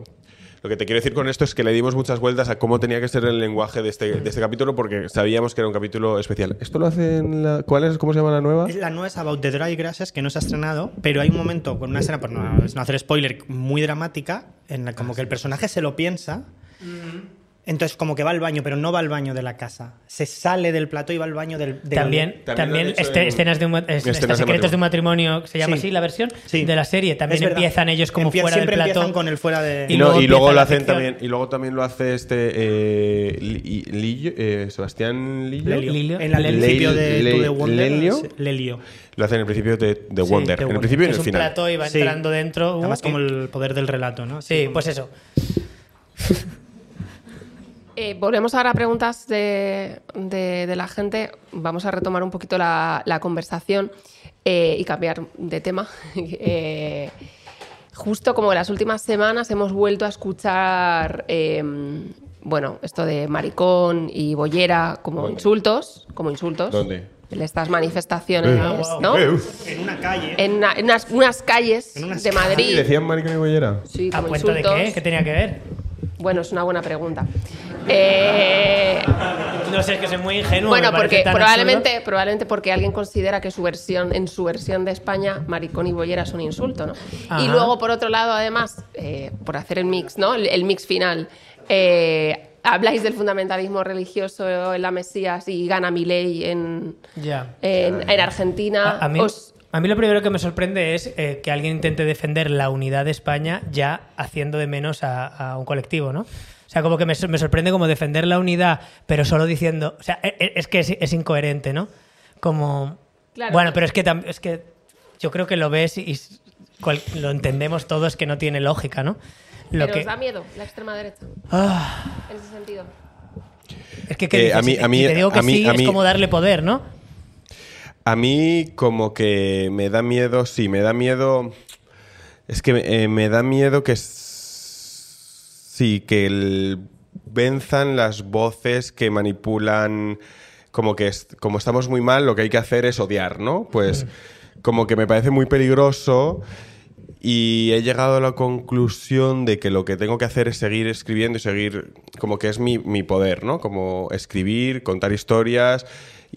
lo que te quiero decir con esto es que le dimos muchas vueltas a cómo tenía que ser el lenguaje de este, de este capítulo porque sabíamos que era un capítulo especial. ¿Esto lo hacen la... ¿Cuál es? ¿Cómo se llama la nueva? Es La nueva es About the Dry Grasses, que no se ha estrenado, pero hay un momento con una escena, por no, no hacer spoiler, muy dramática, en la como que el personaje se lo piensa. Entonces, como que va al baño, pero no va al baño de la casa. Se sale del plató y va al baño del. del- También, También este- en- escenas de un, es- escenas estas de secretos de un matrimonio, se llama Sí. así la versión Sí. de la serie. También Es empiezan ellos como Empie- fuera del siempre plató. con el fuera de. Y Y, no- luego y luego empieza lo hacen también y luego también lo hace este eh, Li- eh, Sebastián Lillo Lelio. En el Lelio. principio de Le- Wonder. Lelio. lo hacen en el principio de, de Wonder de en el principio y en es el un final plató y va entrando dentro. uh, Además, como y- el poder del relato, ¿no? Sí, como- pues eso. [LAUGHS] Eh, volvemos ahora a preguntas de, de- de la gente. Vamos a retomar un poquito la, la conversación eh, y cambiar de tema. [LAUGHS] Eh, justo como en las últimas semanas hemos vuelto a escuchar, eh, bueno, esto de maricón y bollera como ¿Dónde? insultos, como insultos. ¿Dónde? En estas manifestaciones, wow. ¿no? En una calle. En, una- en unas, unas calles En unas de ¿Y Madrid. decían maricón y bollera? Sí, ¿A como de qué? ¿Qué tenía que ver? Bueno, es una buena pregunta. Eh, No sé, es que soy muy ingenuo. bueno, porque probablemente, probablemente porque alguien considera que su versión, en su versión de España, maricón y bollera es un insulto, ¿no? Ajá. Y luego, por otro lado, además, eh, por hacer el mix, ¿no? El, el mix final. eh, habláis del fundamentalismo religioso en la Mesías y gana Milei en, absurdo. Ya. en, en Argentina. A, a mí, Os- a mí lo primero que me sorprende es eh, que alguien intente defender la unidad de España ya haciendo de menos a, a un colectivo, ¿no? O sea, como que me, me sorprende como defender la unidad, pero solo diciendo... O sea, e- e- es que es, es incoherente, ¿no? Como... Claro. Bueno, pero es que, es que yo creo que lo ves y, cual- lo entendemos todos que no tiene lógica, ¿no? Lo pero que, os da miedo la extrema derecha, Ah, en ese sentido. es que, ¿qué Eh, dices? a mí- a mí- si te digo que a mí- sí, a es mí- como darle poder, ¿no? A mí como que me da miedo, sí, me da miedo... Es que eh, me da miedo que... Sí, que el- venzan las voces que manipulan... Como que est- como estamos muy mal, lo que hay que hacer es odiar, ¿no? Pues como que me parece muy peligroso y he llegado a la conclusión de que lo que tengo que hacer es seguir escribiendo y seguir, como que es mi, mi poder, ¿no? Como escribir, contar historias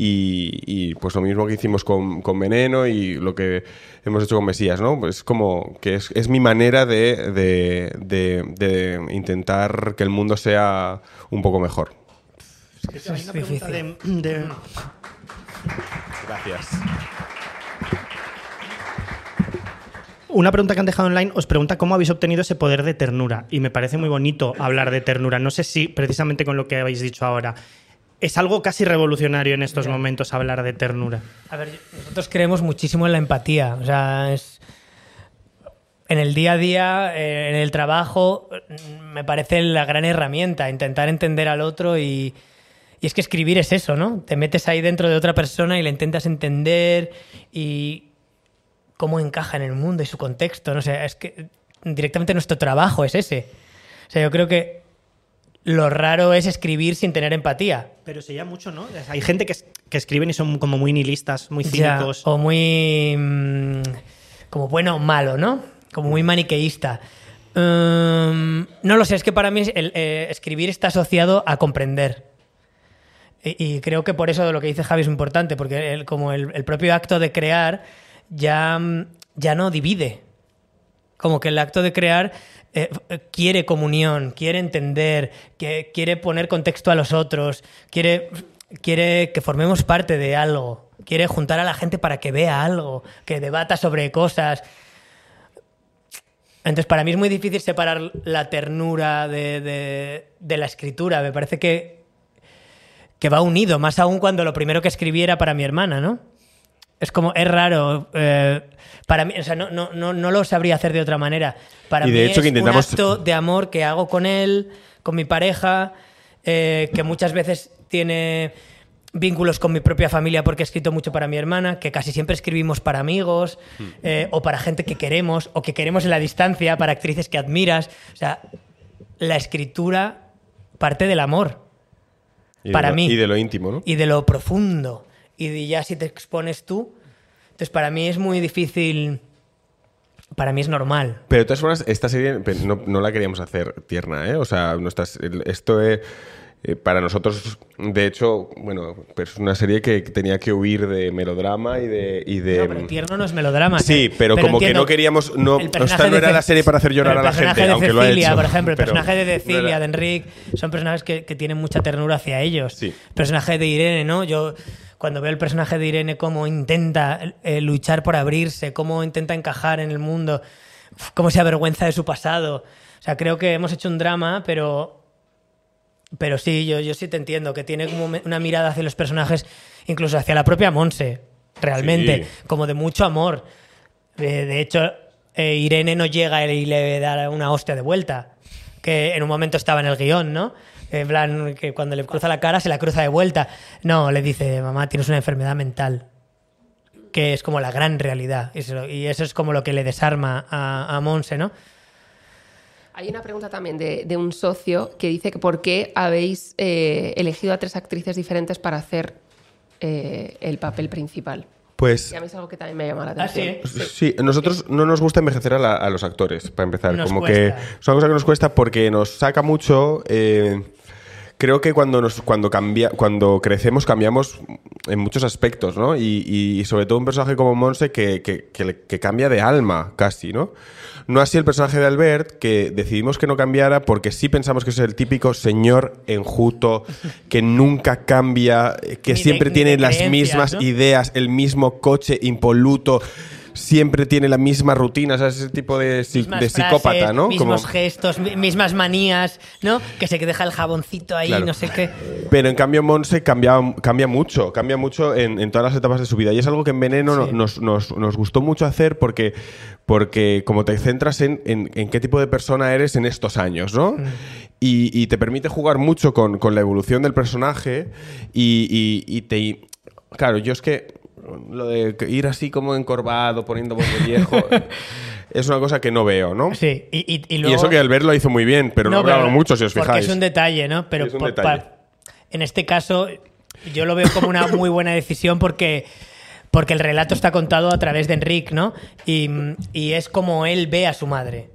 y, y, pues lo mismo que hicimos con, con Veneno y lo que hemos hecho con Mesías, ¿no? Pues como que es, es mi manera de, de- de- de intentar que el mundo sea un poco mejor. Hay una pregunta de, de- Gracias. Una pregunta que han dejado online os pregunta cómo habéis obtenido ese poder de ternura. Y me parece muy bonito hablar de ternura. No sé si precisamente con lo que habéis dicho ahora. Es algo casi revolucionario en estos momentos hablar de ternura. A ver, nosotros creemos muchísimo en la empatía. O sea, es. En el día a día, eh, en el trabajo, mm, me parece la gran herramienta, intentar entender al otro y. Y es que escribir es eso, ¿no? Te metes ahí dentro de otra persona y la intentas entender y cómo encaja en el mundo y su contexto. No sé, es que directamente nuestro trabajo es ese. O sea, yo creo que lo raro es escribir sin tener empatía. Pero se llama mucho, ¿no? Hay gente que, es- que escriben y son como muy nihilistas, muy Ya, cínicos. o muy. mm, como bueno o malo, ¿no? Como muy maniqueísta. Mm, no lo sé, es que para mí el, eh, escribir está asociado a comprender. Y, y creo que por eso lo que dice Javi es importante, porque el- como el, el propio acto de crear ya, ya no divide. Como que el acto de crear eh, eh, quiere comunión, quiere entender, que, quiere poner contexto a los otros, quiere, quiere que formemos parte de algo, quiere juntar a la gente para que vea algo, que debata sobre cosas. Entonces, para mí es muy difícil separar la ternura de, de- la escritura. Me parece que, que va unido, más aún cuando lo primero que escribí era para mi hermana, ¿no? Es como, es raro. eh, para mí, o sea, no, no, no, no lo sabría hacer de otra manera. Para Y de mí hecho es que intentamos- un acto de amor que hago con él, con mi pareja, eh, que muchas veces tiene vínculos con mi propia familia porque he escrito mucho para mi hermana, que casi siempre escribimos para amigos eh, o para gente que queremos o que queremos en la distancia, para actrices que admiras. O sea, la escritura parte del amor Y de para lo- mí. Y de lo íntimo, ¿no? y de lo profundo. Y ya si te expones tú. Entonces, para mí es muy difícil. Para mí es normal. Pero de todas formas, esta serie no, no la queríamos hacer tierna, ¿eh? O sea, nuestras, el- esto es, eh, para nosotros, de hecho, bueno, pues es una serie que tenía que huir de melodrama y de... Y de No, pero tierno no es melodrama. Sí, ¿eh? pero, como que entiendo, no queríamos... No, esta no era la serie para hacer llorar pero a la gente, de aunque lo ha Cecilia, hecho. por ejemplo, el pero personaje de no era- Cecilia, de Enrique, son personajes que, que tienen mucha ternura hacia ellos. Sí. El personaje de Irene, ¿no? Yo cuando veo el personaje de Irene cómo intenta eh, luchar por abrirse, cómo intenta encajar en el mundo, cómo se avergüenza de su pasado. O sea, creo que hemos hecho un drama, pero pero sí, yo, yo sí te entiendo, que tiene como una mirada hacia los personajes, incluso hacia la propia Monse, realmente, Sí. como de mucho amor. De, de hecho, eh, Irene no llega y le da una hostia de vuelta, que en un momento estaba en el guion, ¿no? En plan, que cuando le cruza la cara se la cruza de vuelta. No, le dice, mamá, tienes una enfermedad mental, que es como la gran realidad. Y eso, es como lo que le desarma a, a Monse, ¿no? Hay una pregunta también de, de un socio que dice que por qué habéis eh, elegido a tres actrices diferentes para hacer eh, el papel principal. Pues Y a mí es algo que también me llama la Ah, sí, atención. Sí, a nosotros no nos gusta envejecer a, la- a los actores, para empezar. Nos Como cuesta. que es una cosa que nos cuesta porque nos saca mucho. eh, creo que cuando nos cuando cambia cuando crecemos cambiamos en muchos aspectos, ¿no? Y, y sobre todo un personaje como Monse que, que- que le- que cambia de alma casi, ¿no? No así el personaje de Albert, que decidimos que no cambiara porque sí pensamos que es el típico señor enjuto, que nunca cambia, que Ni siempre tiene las mismas ¿no? ideas, el mismo coche impoluto, siempre tiene la misma rutina, o sea, ese tipo de, si- Mismas de psicópata, frases, ¿no? Mismos Como- gestos, mi- mismas manías, ¿no? Que se deja el jaboncito ahí, Claro. no sé qué. Pero en cambio Monse cambia, cambia mucho, cambia mucho en, en todas las etapas de su vida. Y es algo que en Veneno Sí. nos, nos- nos gustó mucho hacer porque, porque como te centras en, en- en qué tipo de persona eres en estos años, ¿no? Mm. Y, y te permite jugar mucho con, con la evolución del personaje y, y- y te... Claro, yo es que lo de ir así como encorvado, poniendo voz de viejo, [LAUGHS] es una cosa que no veo, ¿no? Sí, y, y, y Y luego... eso que Albert lo hizo muy bien, pero no, hablaba mucho, si os Porque fijáis. es un detalle, ¿no? Pero Es un por- detalle. pa- en este caso, yo lo veo como una muy buena decisión porque, porque el relato está contado a través de Enric, ¿no? Y, y es como él ve a su madre.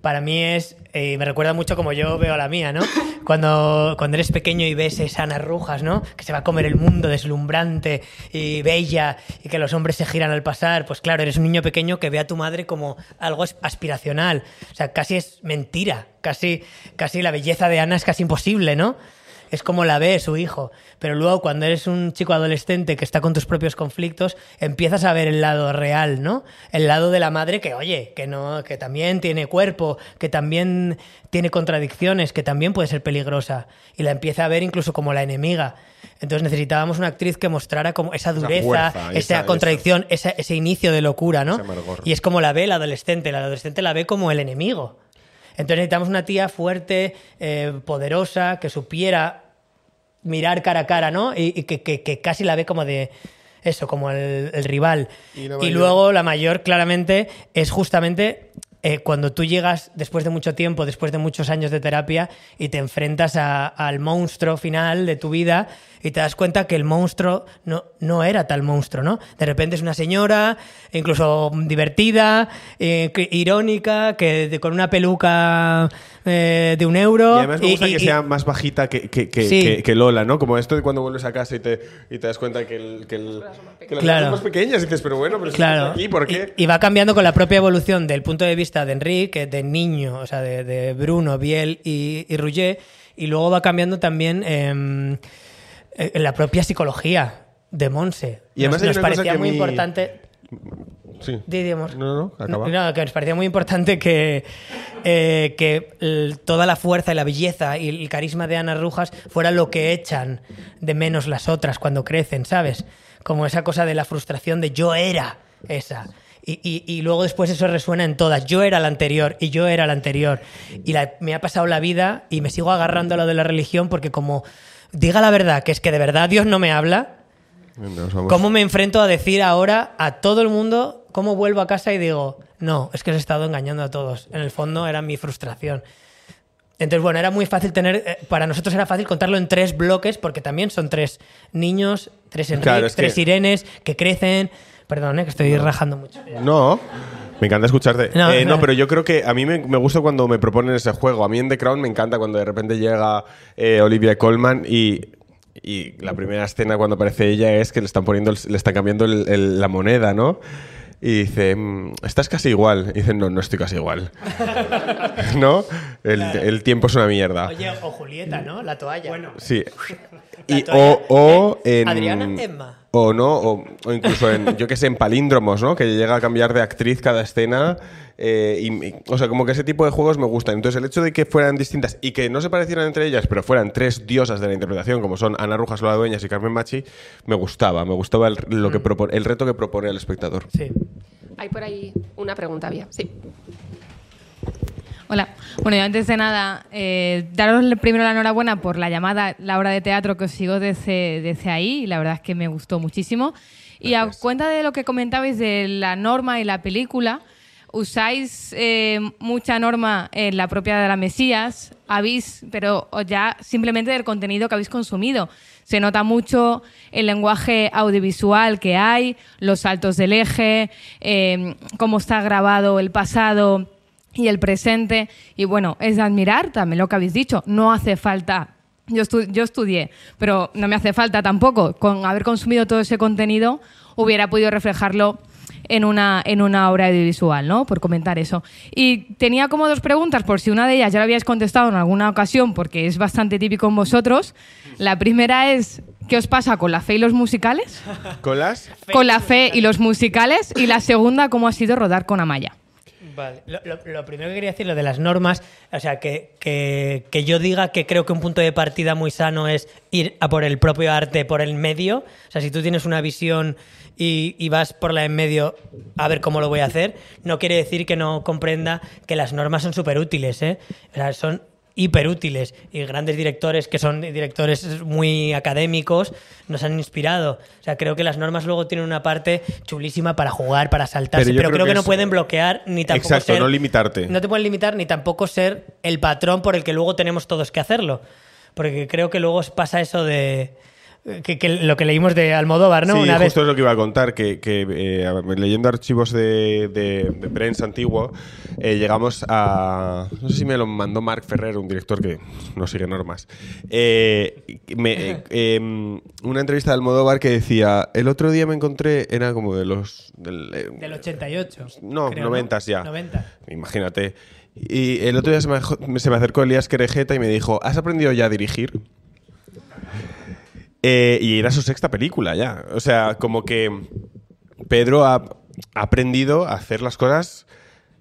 Para mí es. Eh, me recuerda mucho como yo veo a la mía, ¿no? [LAUGHS] Cuando, cuando eres pequeño y ves esas Rujas, ¿no? Que se va a comer el mundo deslumbrante y bella y que los hombres se giran al pasar. Pues claro, eres un niño pequeño que ve a tu madre como algo aspiracional. O sea, casi es mentira. Casi, casi la belleza de Ana es casi imposible, ¿no? Es como la ve su hijo. Pero luego cuando eres un chico adolescente que está con tus propios conflictos, empiezas a ver el lado real, ¿no? El lado de la madre que, oye, que no, que también tiene cuerpo, que también tiene contradicciones, que también puede ser peligrosa. Y la empieza a ver incluso como la enemiga. Entonces necesitábamos una actriz que mostrara como esa dureza, fuerza, esa, esa- contradicción, esa- ese inicio de locura, ¿no? Y es como la ve el adolescente. El adolescente la ve como el enemigo. Entonces necesitamos una tía fuerte, eh, poderosa, que supiera mirar cara a cara, ¿no? Y, y que, que- que casi la ve como de eso, como el, el rival. Y la Y, mayor- luego la mayor, claramente, es justamente eh, cuando tú llegas después de mucho tiempo, después de muchos años de terapia, y te enfrentas a- al monstruo final de tu vida y te das cuenta que el monstruo no, no era tal monstruo, ¿no? De repente es una señora, incluso divertida, eh, que- irónica, que de- con una peluca eh, de un euro. Y además me gusta y- que y- sea más bajita que, que- que- Sí. que- que Lola, ¿no? Como esto de cuando vuelves a casa y te, y te das cuenta que, el, que, el- que las Claro. son más pequeñas y dices, pero bueno, pero si Claro. estás aquí, ¿por qué? Y, y va cambiando con la propia evolución del punto de vista de Enrique, de niño, o sea, de, de Bruno, Biel y, y Rouget, y luego va cambiando también em, eh, la propia psicología de Monse. Y además nos, nos parecía muy importante. Sí. Diríamos. No, no, acaba. No, que nos parecía muy importante que, eh, que el- toda la fuerza y la belleza y el carisma de Ana Rujas fuera lo que echan de menos las otras cuando crecen, ¿sabes? Como esa cosa de la frustración de yo era esa. Y, y- y luego después eso resuena en todas. Yo era la anterior y yo era la anterior. Y la- me ha pasado la vida y me sigo agarrando a lo de la religión porque como diga la verdad, que es que de verdad Dios no me habla. ¿Cómo me enfrento a decir ahora a todo el mundo cómo vuelvo a casa y digo, no, es que os he estado engañando a todos? En el fondo era mi frustración. Entonces, bueno, era muy fácil tener, eh, para nosotros era fácil contarlo en tres bloques, porque también son tres niños, tres Enrique, Claro, es que- tres Irenes, que crecen. Perdón, eh, que estoy rajando mucho. No. Me encanta escucharte. No, Eh, no, pero yo creo que a mí me, me gusta cuando me proponen ese juego. A mí en The Crown me encanta cuando de repente llega eh, Olivia Colman y, y la primera escena cuando aparece ella es que le están poniendo, le están cambiando el- el- la moneda, ¿no? Y dice, "Mm, estás casi igual. Y dice, no, no estoy casi igual. [LAUGHS] ¿No? El, el tiempo es una mierda. Oye, o Julieta, ¿no? La toalla. Bueno, Sí. [LAUGHS] La Y, toalla, o, o ¿eh? en. Adriana Emma. O no, o, o incluso en, yo que sé, en palíndromos, ¿no? Que llega a cambiar de actriz cada escena. eh, y, y- o sea, como que ese tipo de juegos me gustan. Entonces, el hecho de que fueran distintas y que no se parecieran entre ellas, pero fueran tres diosas de la interpretación, como son Ana Rujas, Lola Dueñas y Carmen Machi, me gustaba. Me gustaba el, lo que propo- el reto que propone el espectador. sí. Hay por ahí una pregunta, había. Sí. Hola. Bueno, yo antes de nada, eh, daros primero la enhorabuena por la llamada, la obra de teatro que os sigo desde, desde ahí, y la verdad es que me gustó muchísimo. Y a cuenta de lo que comentabais de la norma y la película, usáis eh, mucha norma en la propia de la Mesías, habéis, pero ya simplemente del contenido que habéis consumido. Se nota mucho el lenguaje audiovisual que hay, los saltos del eje, eh, cómo está grabado el pasado y el presente. Y bueno, es de admirar también lo que habéis dicho. No hace falta. Yo, estu- yo estudié, pero no me hace falta tampoco. Con haber consumido todo ese contenido, hubiera podido reflejarlo en una, en una obra audiovisual, ¿no? Por comentar eso. Y tenía como dos preguntas, por si una de ellas ya la habíais contestado en alguna ocasión, porque es bastante típico en vosotros. La primera es, ¿qué os pasa con la fe y los musicales? ¿Con las? Con la fe y los musicales. Y la segunda, ¿cómo ha sido rodar con Amaya? Vale. Lo, lo- primero que quería decir, lo de las normas, o sea, que, que- que yo diga que creo que un punto de partida muy sano es ir a por el propio arte, por el medio. O sea, si tú tienes una visión y, y vas por la en medio a ver cómo lo voy a hacer, no quiere decir que no comprenda que las normas son súper útiles, ¿eh? O sea, son hiperútiles y grandes directores que son directores muy académicos nos han inspirado. O sea, creo que las normas luego tienen una parte chulísima para jugar, para saltarse, Pero creo creo, que, que no es- pueden bloquear ni tampoco Exacto, ser- no limitarte. No te pueden limitar ni tampoco ser el patrón por el que luego tenemos todos que hacerlo. Porque creo que luego pasa eso de que, que lo que leímos de Almodóvar, ¿no? Sí, Una justo vez es lo que iba a contar, que, que, eh, leyendo archivos de, de- de prensa antiguo, eh, llegamos a... No sé si me lo mandó Marc Ferrer, un director que no sigue normas. eh, me- em, una entrevista de Almodóvar que decía, el otro día me encontré, era como de los... del, del 88. no, creo, 90 ya. 90. Imagínate. Y el otro día se me, se me acercó Elías Querejeta y me dijo, ¿has aprendido ya a dirigir? Eh, y era su sexta película ya. O sea, como que Pedro ha, aprendido a hacer las cosas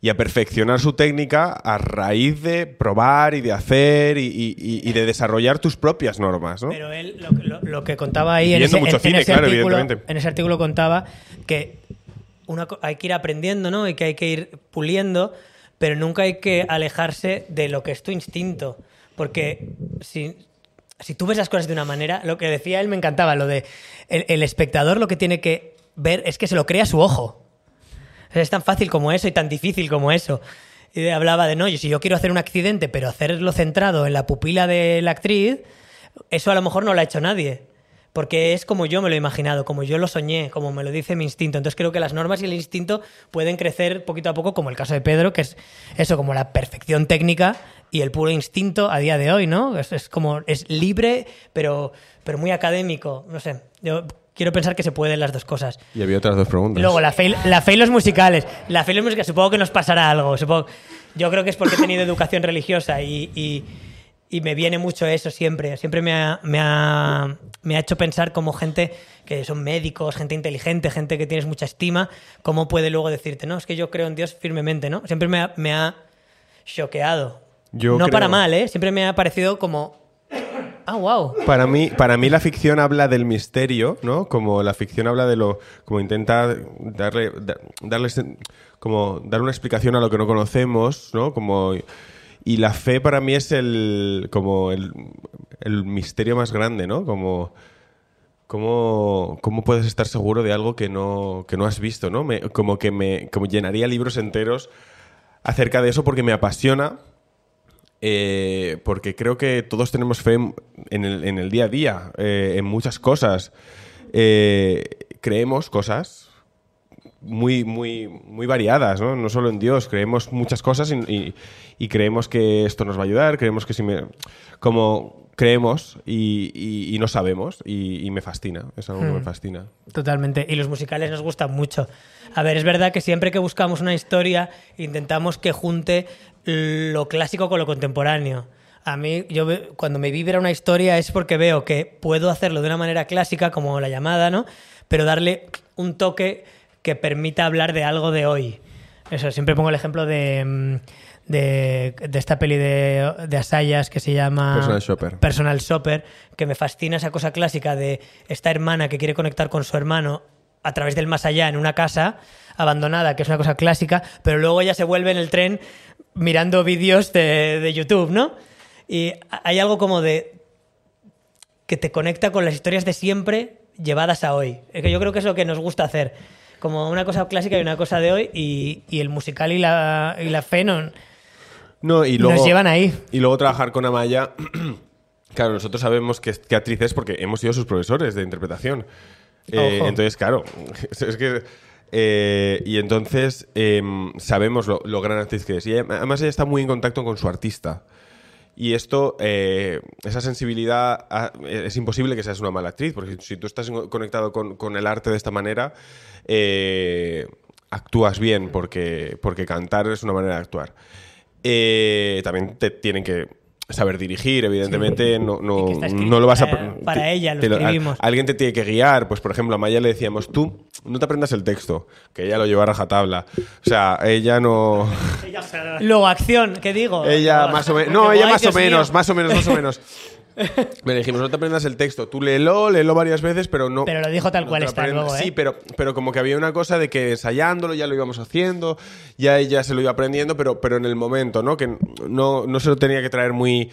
y a perfeccionar su técnica a raíz de probar y de hacer y, y- y- y de desarrollar tus propias normas, ¿no? Pero él lo, lo- lo que contaba ahí en ese, mucho en- en cine, ese claro, artículo, en ese artículo contaba que una hay que ir aprendiendo, ¿no? Y que hay que ir puliendo, pero nunca hay que alejarse de lo que es tu instinto. Porque si, si tú ves las cosas de una manera, lo que decía él me encantaba, lo de el, espectador lo que tiene que ver es que se lo crea su ojo. Es tan fácil como eso y tan difícil como eso. Y hablaba de, no, si yo quiero hacer un accidente, pero hacerlo centrado en la pupila de la actriz, eso a lo mejor no lo ha hecho nadie. Porque es como yo me lo he imaginado, como yo lo soñé, como me lo dice mi instinto. Entonces creo que las normas y el instinto pueden crecer poquito a poco, como el caso de Pedro, que es eso, como la perfección técnica y el puro instinto a día de hoy, ¿no? Es, es como, es libre, pero, pero muy académico. No sé, yo quiero pensar que se pueden las dos cosas. Y había otras dos preguntas. luego la fe, la fe y los musicales. La fe y los musicales, supongo que nos pasará algo. Supongo, yo creo que es porque he tenido educación religiosa y, y- y me viene mucho eso siempre. Siempre me ha, me ha, me ha hecho pensar como gente que son médicos, gente inteligente, gente que tienes mucha estima, cómo puede luego decirte, no, es que yo creo en Dios firmemente, ¿no? Siempre me ha, me ha choqueado. Yo no creo- para mal, ¿eh? Siempre me ha parecido como... Ah, wow. Para mí, para mí la ficción habla del misterio, ¿no? Como la ficción habla de lo, como intenta darle, da- como dar una explicación a lo que no conocemos, ¿no? Como y la fe para mí es el, como el, el misterio más grande, ¿no? Como ¿Cómo, ¿Cómo puedes estar seguro de algo que no, que no has visto? ¿no? Como que me como llenaría libros enteros acerca de eso porque me apasiona, eh, porque creo que todos tenemos fe en en el, en el día a día, eh, en muchas cosas. Eh, creemos cosas muy, muy, muy variadas, ¿no? No solo en Dios, creemos muchas cosas y, y- y creemos que esto nos va a ayudar, creemos que si me... Como creemos y, y- no sabemos y, me fascina, es algo que me Hmm. fascina. Totalmente. Y los musicales nos gustan mucho. A ver, es verdad que siempre que buscamos una historia intentamos que junte lo clásico con lo contemporáneo. A mí, yo cuando me vibra una historia es porque veo que puedo hacerlo de una manera clásica, como la llamada, ¿no? Pero darle un toque que permita hablar de algo de hoy. Eso, siempre pongo el ejemplo de, mm, de, de esta peli de, de Asayas que se llama Personal Shopper. Personal Shopper, que me fascina esa cosa clásica de esta hermana que quiere conectar con su hermano a través del más allá en una casa abandonada, que es una cosa clásica, pero luego ella se vuelve en el tren mirando vídeos de, de YouTube, ¿no? Y hay algo como de que te conecta con las historias de siempre llevadas a hoy. Es que yo creo que es lo que nos gusta hacer. Como una cosa clásica y una cosa de hoy, y, y el musical y la, y la fe no, No, y luego, nos llevan ahí. Y luego trabajar con Amaya. [CLEARS THROAT] claro, nosotros sabemos qué, qué actriz es porque hemos sido sus profesores de interpretación. Eh, entonces, claro, [LAUGHS] es que. eh, y entonces em, sabemos lo, lo gran actriz que es. Y además ella está muy en contacto con su artista. Y esto, eh, esa sensibilidad, ah, es imposible que seas una mala actriz, porque si tú estás conectado con, con el arte de esta manera, eh, actúas bien, porque, porque cantar es una manera de actuar. Eh, también te tienen que saber dirigir, evidentemente, no, no, no lo vas a... para- para ella, lo te alguien te tiene que guiar, pues por ejemplo a Maya le decíamos, tú no te aprendas el texto, que ella lo lleva a rajatabla. O sea, ella no... Luego, acción, ¿qué digo? Ella Luego, más o menos. No, ella "Ay, más o Dios mío". menos, más o menos, más o menos. [LAUGHS] Le dijimos, no te aprendas el texto. Tú léelo, léelo varias veces, pero no. Pero lo dijo tal no cual está luego, ¿eh? Sí, pero, pero como que había una cosa de que ensayándolo ya lo íbamos haciendo, ya ella se lo iba aprendiendo, pero, pero en el momento, ¿no? Que no, no se lo tenía que traer muy.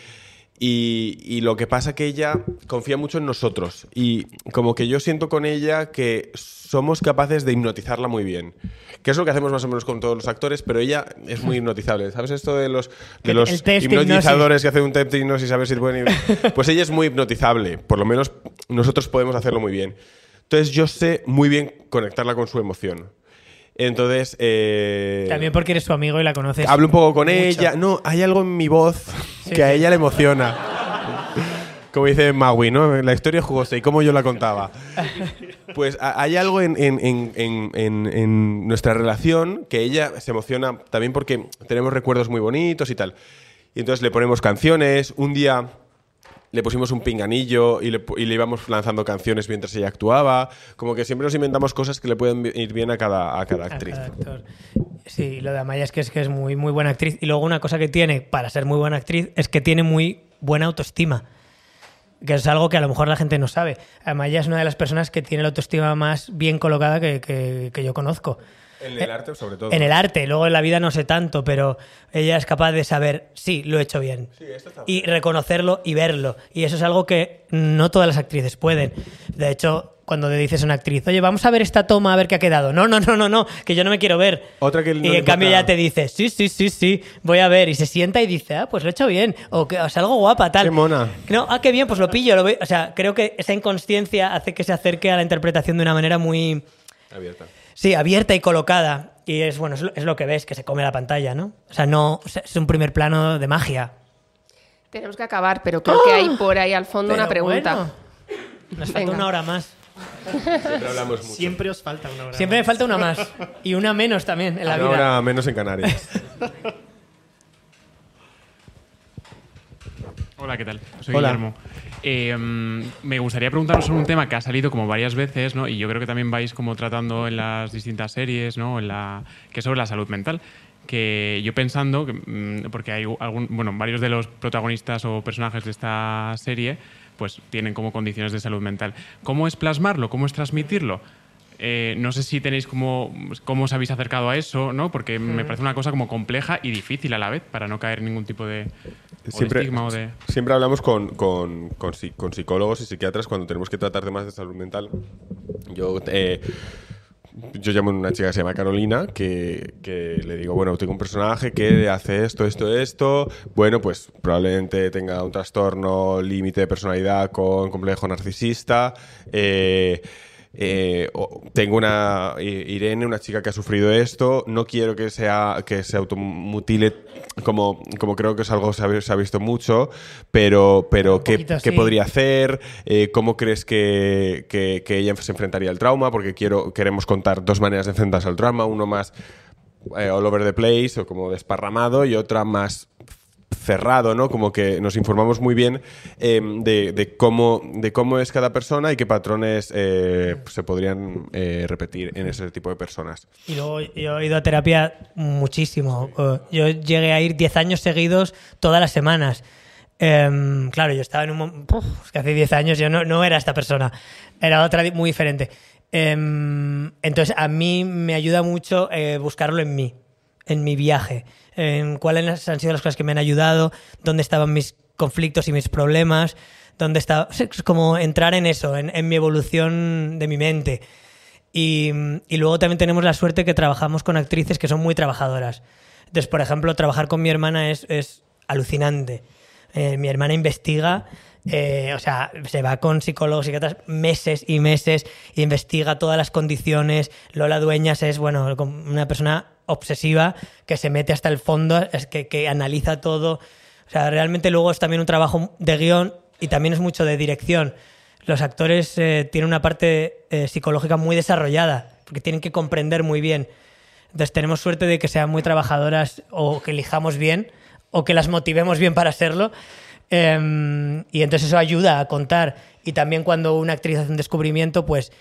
Y, y lo que pasa que ella confía mucho en nosotros. Y como que yo siento con ella que somos capaces de hipnotizarla muy bien. Que es lo que hacemos más o menos con todos los actores, pero ella es muy hipnotizable. ¿Sabes esto de los, de los hipnotizadores que hacen un test de hipnosis a ver si pueden ir? [LAUGHS] Pues ella es muy hipnotizable. Por lo menos nosotros podemos hacerlo muy bien. Entonces yo sé muy bien conectarla con su emoción. Entonces... eh, También porque eres su amigo y la conoces. Hablo un poco con mucho. ella. No, hay algo en mi voz [LAUGHS] Sí, que a ella le emociona. Como dice Maui, ¿no? La historia es jugosa y cómo yo la contaba. Pues a- hay algo en, en- en- en- nuestra relación que ella se emociona también porque tenemos recuerdos muy bonitos y tal. Y entonces le ponemos canciones. Un día le pusimos un pinganillo y le, y le íbamos lanzando canciones mientras ella actuaba. Como que siempre nos inventamos cosas que le pueden ir bien a cada, a cada a actriz. cada actor. Sí, lo de Amaya es que es que es muy, muy buena actriz. Y luego una cosa que tiene para ser muy buena actriz es que tiene muy buena autoestima. Que es algo que a lo mejor la gente no sabe. Amaya es una de las personas que tiene la autoestima más bien colocada que, que- que yo conozco. En el arte, sobre todo. En el arte, luego en la vida no sé tanto, pero ella es capaz de saber, sí, lo he hecho bien. y reconocerlo y verlo. Y eso es algo que no todas las actrices pueden. De hecho, cuando le dices a una actriz, oye, vamos a ver esta toma a ver qué ha quedado. No, no, no, no, no, que yo no me quiero ver. Otra que no y en cambio ella te dice, sí, sí, sí, sí, voy a ver. Y se sienta y dice, ah, pues lo he hecho bien. O que o sea, algo guapa, tal. Qué mona. No, ah, qué bien, pues lo pillo. Lo veo. O sea, creo que esa inconsciencia hace que se acerque a la interpretación de una manera muy, Abierta. Sí, abierta y colocada. Y es bueno, es lo, es lo que ves, que se come la pantalla, ¿no? O sea, no o sea, es un primer plano de magia. Tenemos que acabar, pero creo que hay por ahí al fondo una ¡Ah! Pregunta. bueno, nos falta Venga. una hora más. Siempre hablamos mucho. Siempre os falta una hora. Siempre me falta una más. Y una menos también en la Una vida. hora menos en Canarias. [LAUGHS] Hola, ¿qué tal? Soy Hola. Guillermo. Eh, mm, me gustaría preguntaros sobre un tema que ha salido como varias veces, ¿no? Y yo creo que también vais como tratando en las distintas series, ¿no? En la, que es sobre la salud mental. Que yo pensando, mm, porque hay algún, bueno, varios de los protagonistas o personajes de esta serie, pues tienen como condiciones de salud mental. ¿Cómo es plasmarlo? ¿Cómo es transmitirlo? Eh, no sé si tenéis como cómo os habéis acercado a eso, ¿no? Porque me parece una cosa como compleja y difícil a la vez para no caer en ningún tipo de, Siempre, estigma o de siempre hablamos con, con- con psicólogos y psiquiatras cuando tenemos que tratar temas de salud mental. Yo, eh, yo llamo a una chica que se llama Carolina, que, que le digo, bueno, tengo un personaje que hace esto, esto, esto. Bueno, pues probablemente tenga un trastorno límite de personalidad con complejo narcisista. Eh, eh, tengo una Irene, una chica que ha sufrido esto. No quiero que sea que se automutile como, como creo que es algo que se ha, se ha visto mucho, pero, pero ¿qué, poquito, qué sí. podría hacer? Eh, ¿Cómo crees que, que- que ella se enfrentaría al trauma? Porque quiero, queremos contar dos maneras de enfrentarse al trauma, uno más eh, all over the place o como desparramado y otra más cerrado, ¿no? Como que nos informamos muy bien eh, de, cómo, es cada persona y qué patrones eh, se podrían eh, repetir en ese tipo de personas. Y luego yo he ido a terapia muchísimo. Yo llegué a ir 10 años seguidos todas las semanas. Em, claro, yo estaba en un... Uf, es que hace 10 años yo no, no era esta persona. Era otra muy diferente. Em, entonces, a mí me ayuda mucho buscarlo en mí, en mi viaje. En cuáles han sido las cosas que me han ayudado, dónde estaban mis conflictos y mis problemas, dónde estaba... Es como entrar en eso, en, en mi evolución de mi mente. Y, y luego también tenemos la suerte que trabajamos con actrices que son muy trabajadoras. Entonces, por ejemplo, trabajar con mi hermana es, es alucinante. Eh, mi hermana investiga, eh, o sea, se va con psicólogos, psiquiatras meses y meses, investiga todas las condiciones. Lola Dueñas es, bueno, una persona obsesiva que se mete hasta el fondo, es que, que analiza todo. O sea, realmente luego es también un trabajo de guion y también es mucho de dirección. Los actores eh, tienen una parte eh, psicológica muy desarrollada, porque tienen que comprender muy bien. Entonces tenemos suerte de que sean muy trabajadoras o que elijamos bien o que las motivemos bien para serlo. Em, y entonces eso ayuda a contar. Y también cuando una actriz hace un descubrimiento, pues,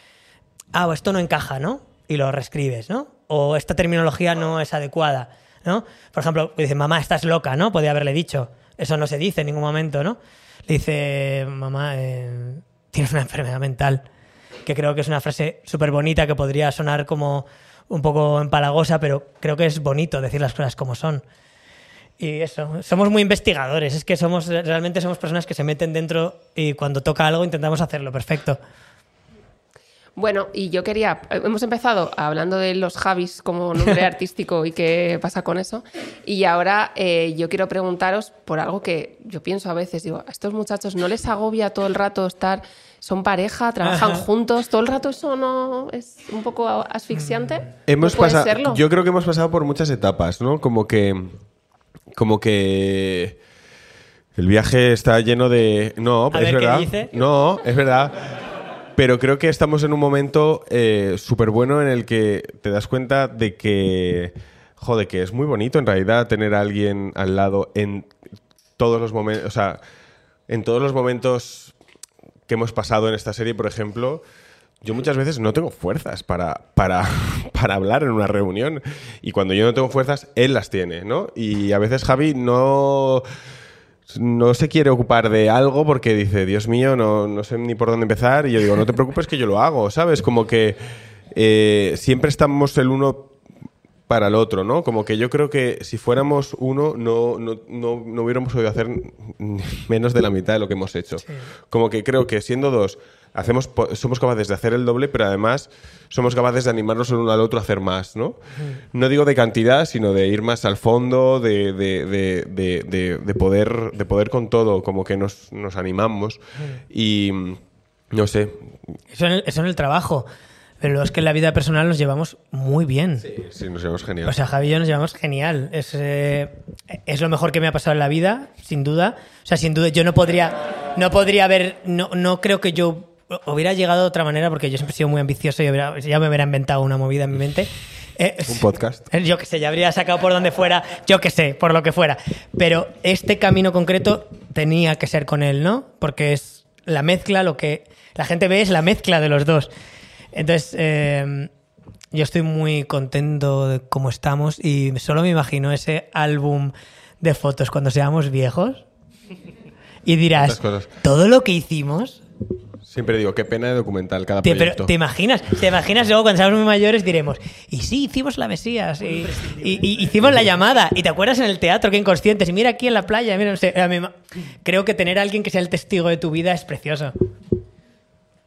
ah, esto no encaja, ¿no? Y lo reescribes, ¿no? O esta terminología no es adecuada, ¿no? Por ejemplo, dice, mamá, estás loca, ¿no? Podría haberle dicho. Eso no se dice en ningún momento, ¿no? Le dice, mamá, eh, tienes una enfermedad mental. Que creo que es una frase súper bonita que podría sonar como un poco empalagosa, pero creo que es bonito decir las cosas como son. Y eso, somos muy investigadores, es que somos realmente somos personas que se meten dentro y cuando toca algo intentamos hacerlo perfecto. Bueno, y yo quería, hemos empezado hablando de los Javis como nombre [LAUGHS] artístico y qué pasa con eso, y ahora eh, yo quiero preguntaros por algo que yo pienso a veces, digo, a estos muchachos no les agobia todo el rato estar, son pareja, trabajan Ajá. juntos, todo el rato eso no es un poco asfixiante. Hemos ¿No puede pasado, serlo? yo creo que hemos pasado por muchas etapas, ¿no? Como que, como que el viaje está lleno de, no, A es ver, ¿qué verdad, dice? no, es verdad. Pero creo que estamos en un momento eh, súper bueno en el que te das cuenta de que, joder, que es muy bonito en realidad tener a alguien al lado en todos los momentos, o sea, en todos los momentos que hemos pasado en esta serie, por ejemplo, yo muchas veces no tengo fuerzas para, para, [LAUGHS] para hablar en una reunión. Y cuando yo no tengo fuerzas, él las tiene, ¿no? Y a veces Javi no, no se quiere ocupar de algo porque dice, Dios mío, no, no sé ni por dónde empezar. Y yo digo, no te preocupes que yo lo hago, ¿sabes? Como que eh, siempre estamos el uno para el otro, ¿no? Como que yo creo que si fuéramos uno, no, no, no, no hubiéramos podido hacer menos de la mitad de lo que hemos hecho. Como que creo que siendo dos, hacemos, somos capaces de hacer el doble, pero además somos capaces de animarnos el uno al otro a hacer más, ¿no? No digo de cantidad, sino de ir más al fondo, de, de, de, de, de- de poder, de poder con todo, como que nos, nos animamos. Y no sé, Eso en el, eso en el trabajo. Pero es que en la vida personal nos llevamos muy bien. sí, nos vemos genial. O sea, Javi y yo nos llevamos genial. Es, eh, es lo mejor que me ha pasado en la vida, sin duda. O sea, sin duda, yo no podría, no podría haber, no, no creo que yo hubiera llegado de otra manera, porque yo siempre he sido muy ambicioso y hubiera- ya me hubiera inventado una movida en mi mente. [LAUGHS] Eh, Un podcast. eh, [LAUGHS] Yo que sé, ya habría sacado por donde fuera, yo que sé, por lo que fuera. Pero este camino concreto tenía que ser con él, ¿no? Porque es la mezcla, lo que la gente ve es la mezcla de los dos. Entonces, eh, yo estoy muy contento de cómo estamos y solo me imagino ese álbum de fotos cuando seamos viejos y dirás, todo lo que hicimos Siempre digo, qué pena de documental cada Te, proyecto. pero, ¿Te imaginas? ¿Te imaginas luego cuando seamos muy mayores diremos, y sí, hicimos la Mesías, y, y- y hicimos la llamada, y te acuerdas en el teatro, que inconscientes, y mira aquí en la playa, mira, no sé, a mí ma- creo que tener a alguien que sea el testigo de tu vida es precioso.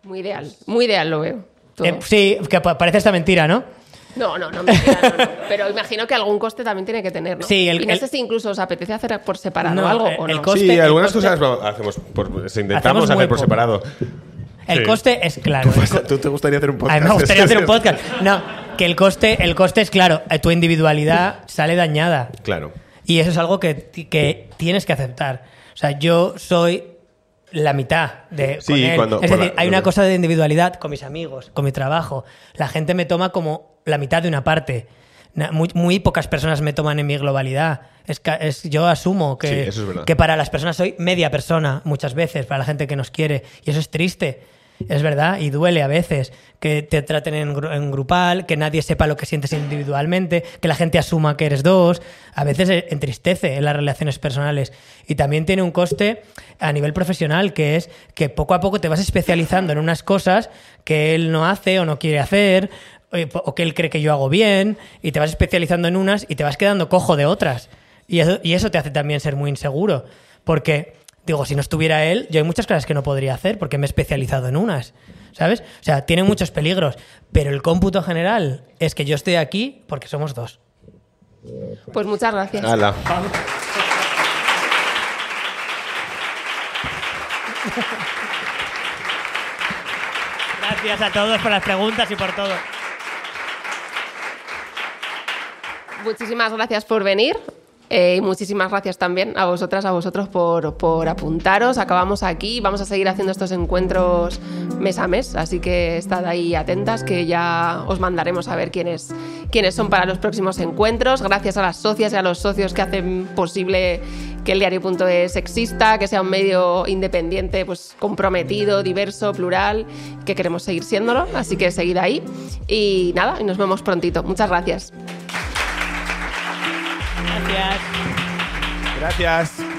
Muy ideal, muy ideal lo veo. Eh, sí, que pa- parece esta mentira, ¿no? No, no, no, mentira, no, no. Pero imagino que algún coste también tiene que tener, ¿no? Sí, el- y no el- sé si incluso os apetece hacer por separado No, algo el- o el no. coste- sí, el algunas coste- cosas hacemos por, intentamos Hacemos hacer por poco. separado. El Sí. coste es claro. co- ¿Tú te gustaría hacer un A podcast? mí me gustaría hacer un [LAUGHS] podcast. No, que el coste, el coste es claro, eh, tu individualidad sale dañada. Claro. Y eso es algo que, que tienes que aceptar. O sea, yo soy la mitad de Sí, con él. cuando- es decir, la- hay una cosa de individualidad con mis amigos, con mi trabajo. La gente me toma como la mitad de una parte. Muy, muy pocas personas me toman en mi globalidad. Es, ca- es- yo asumo que, Sí, es que para las personas soy media persona muchas veces, para la gente que nos quiere. Y eso es triste. Es verdad, y duele a veces que te traten en, gru- en grupal, que nadie sepa lo que sientes individualmente, que la gente asuma que eres dos. A veces eh, entristece en las relaciones personales. Y también tiene un coste a nivel profesional, que es que poco a poco te vas especializando en unas cosas que él no hace o no quiere hacer, o o que él cree que yo hago bien, y te vas especializando en unas y te vas quedando cojo de otras. Y eso, y eso te hace también ser muy inseguro. Porque, digo, si no estuviera él, yo hay muchas cosas que no podría hacer porque me he especializado en unas. ¿Sabes? O sea, tiene muchos peligros. Pero el cómputo general es que yo estoy aquí porque somos dos. Pues muchas gracias. Hala. Gracias a todos por las preguntas y por todo. Muchísimas gracias por venir. eh, y muchísimas gracias también a vosotras, a vosotros por, por apuntaros. Acabamos aquí. Vamos a seguir haciendo estos encuentros mes a mes. Así que estad ahí atentas que ya os mandaremos a ver quiénes, quiénes son para los próximos encuentros. Gracias a las socias y a los socios que hacen posible que el diario.es exista, que sea un medio independiente, pues comprometido, diverso, plural, que queremos seguir siéndolo. Así que seguid ahí. Y nada, y nos vemos prontito. Muchas gracias. Gracias. Gracias.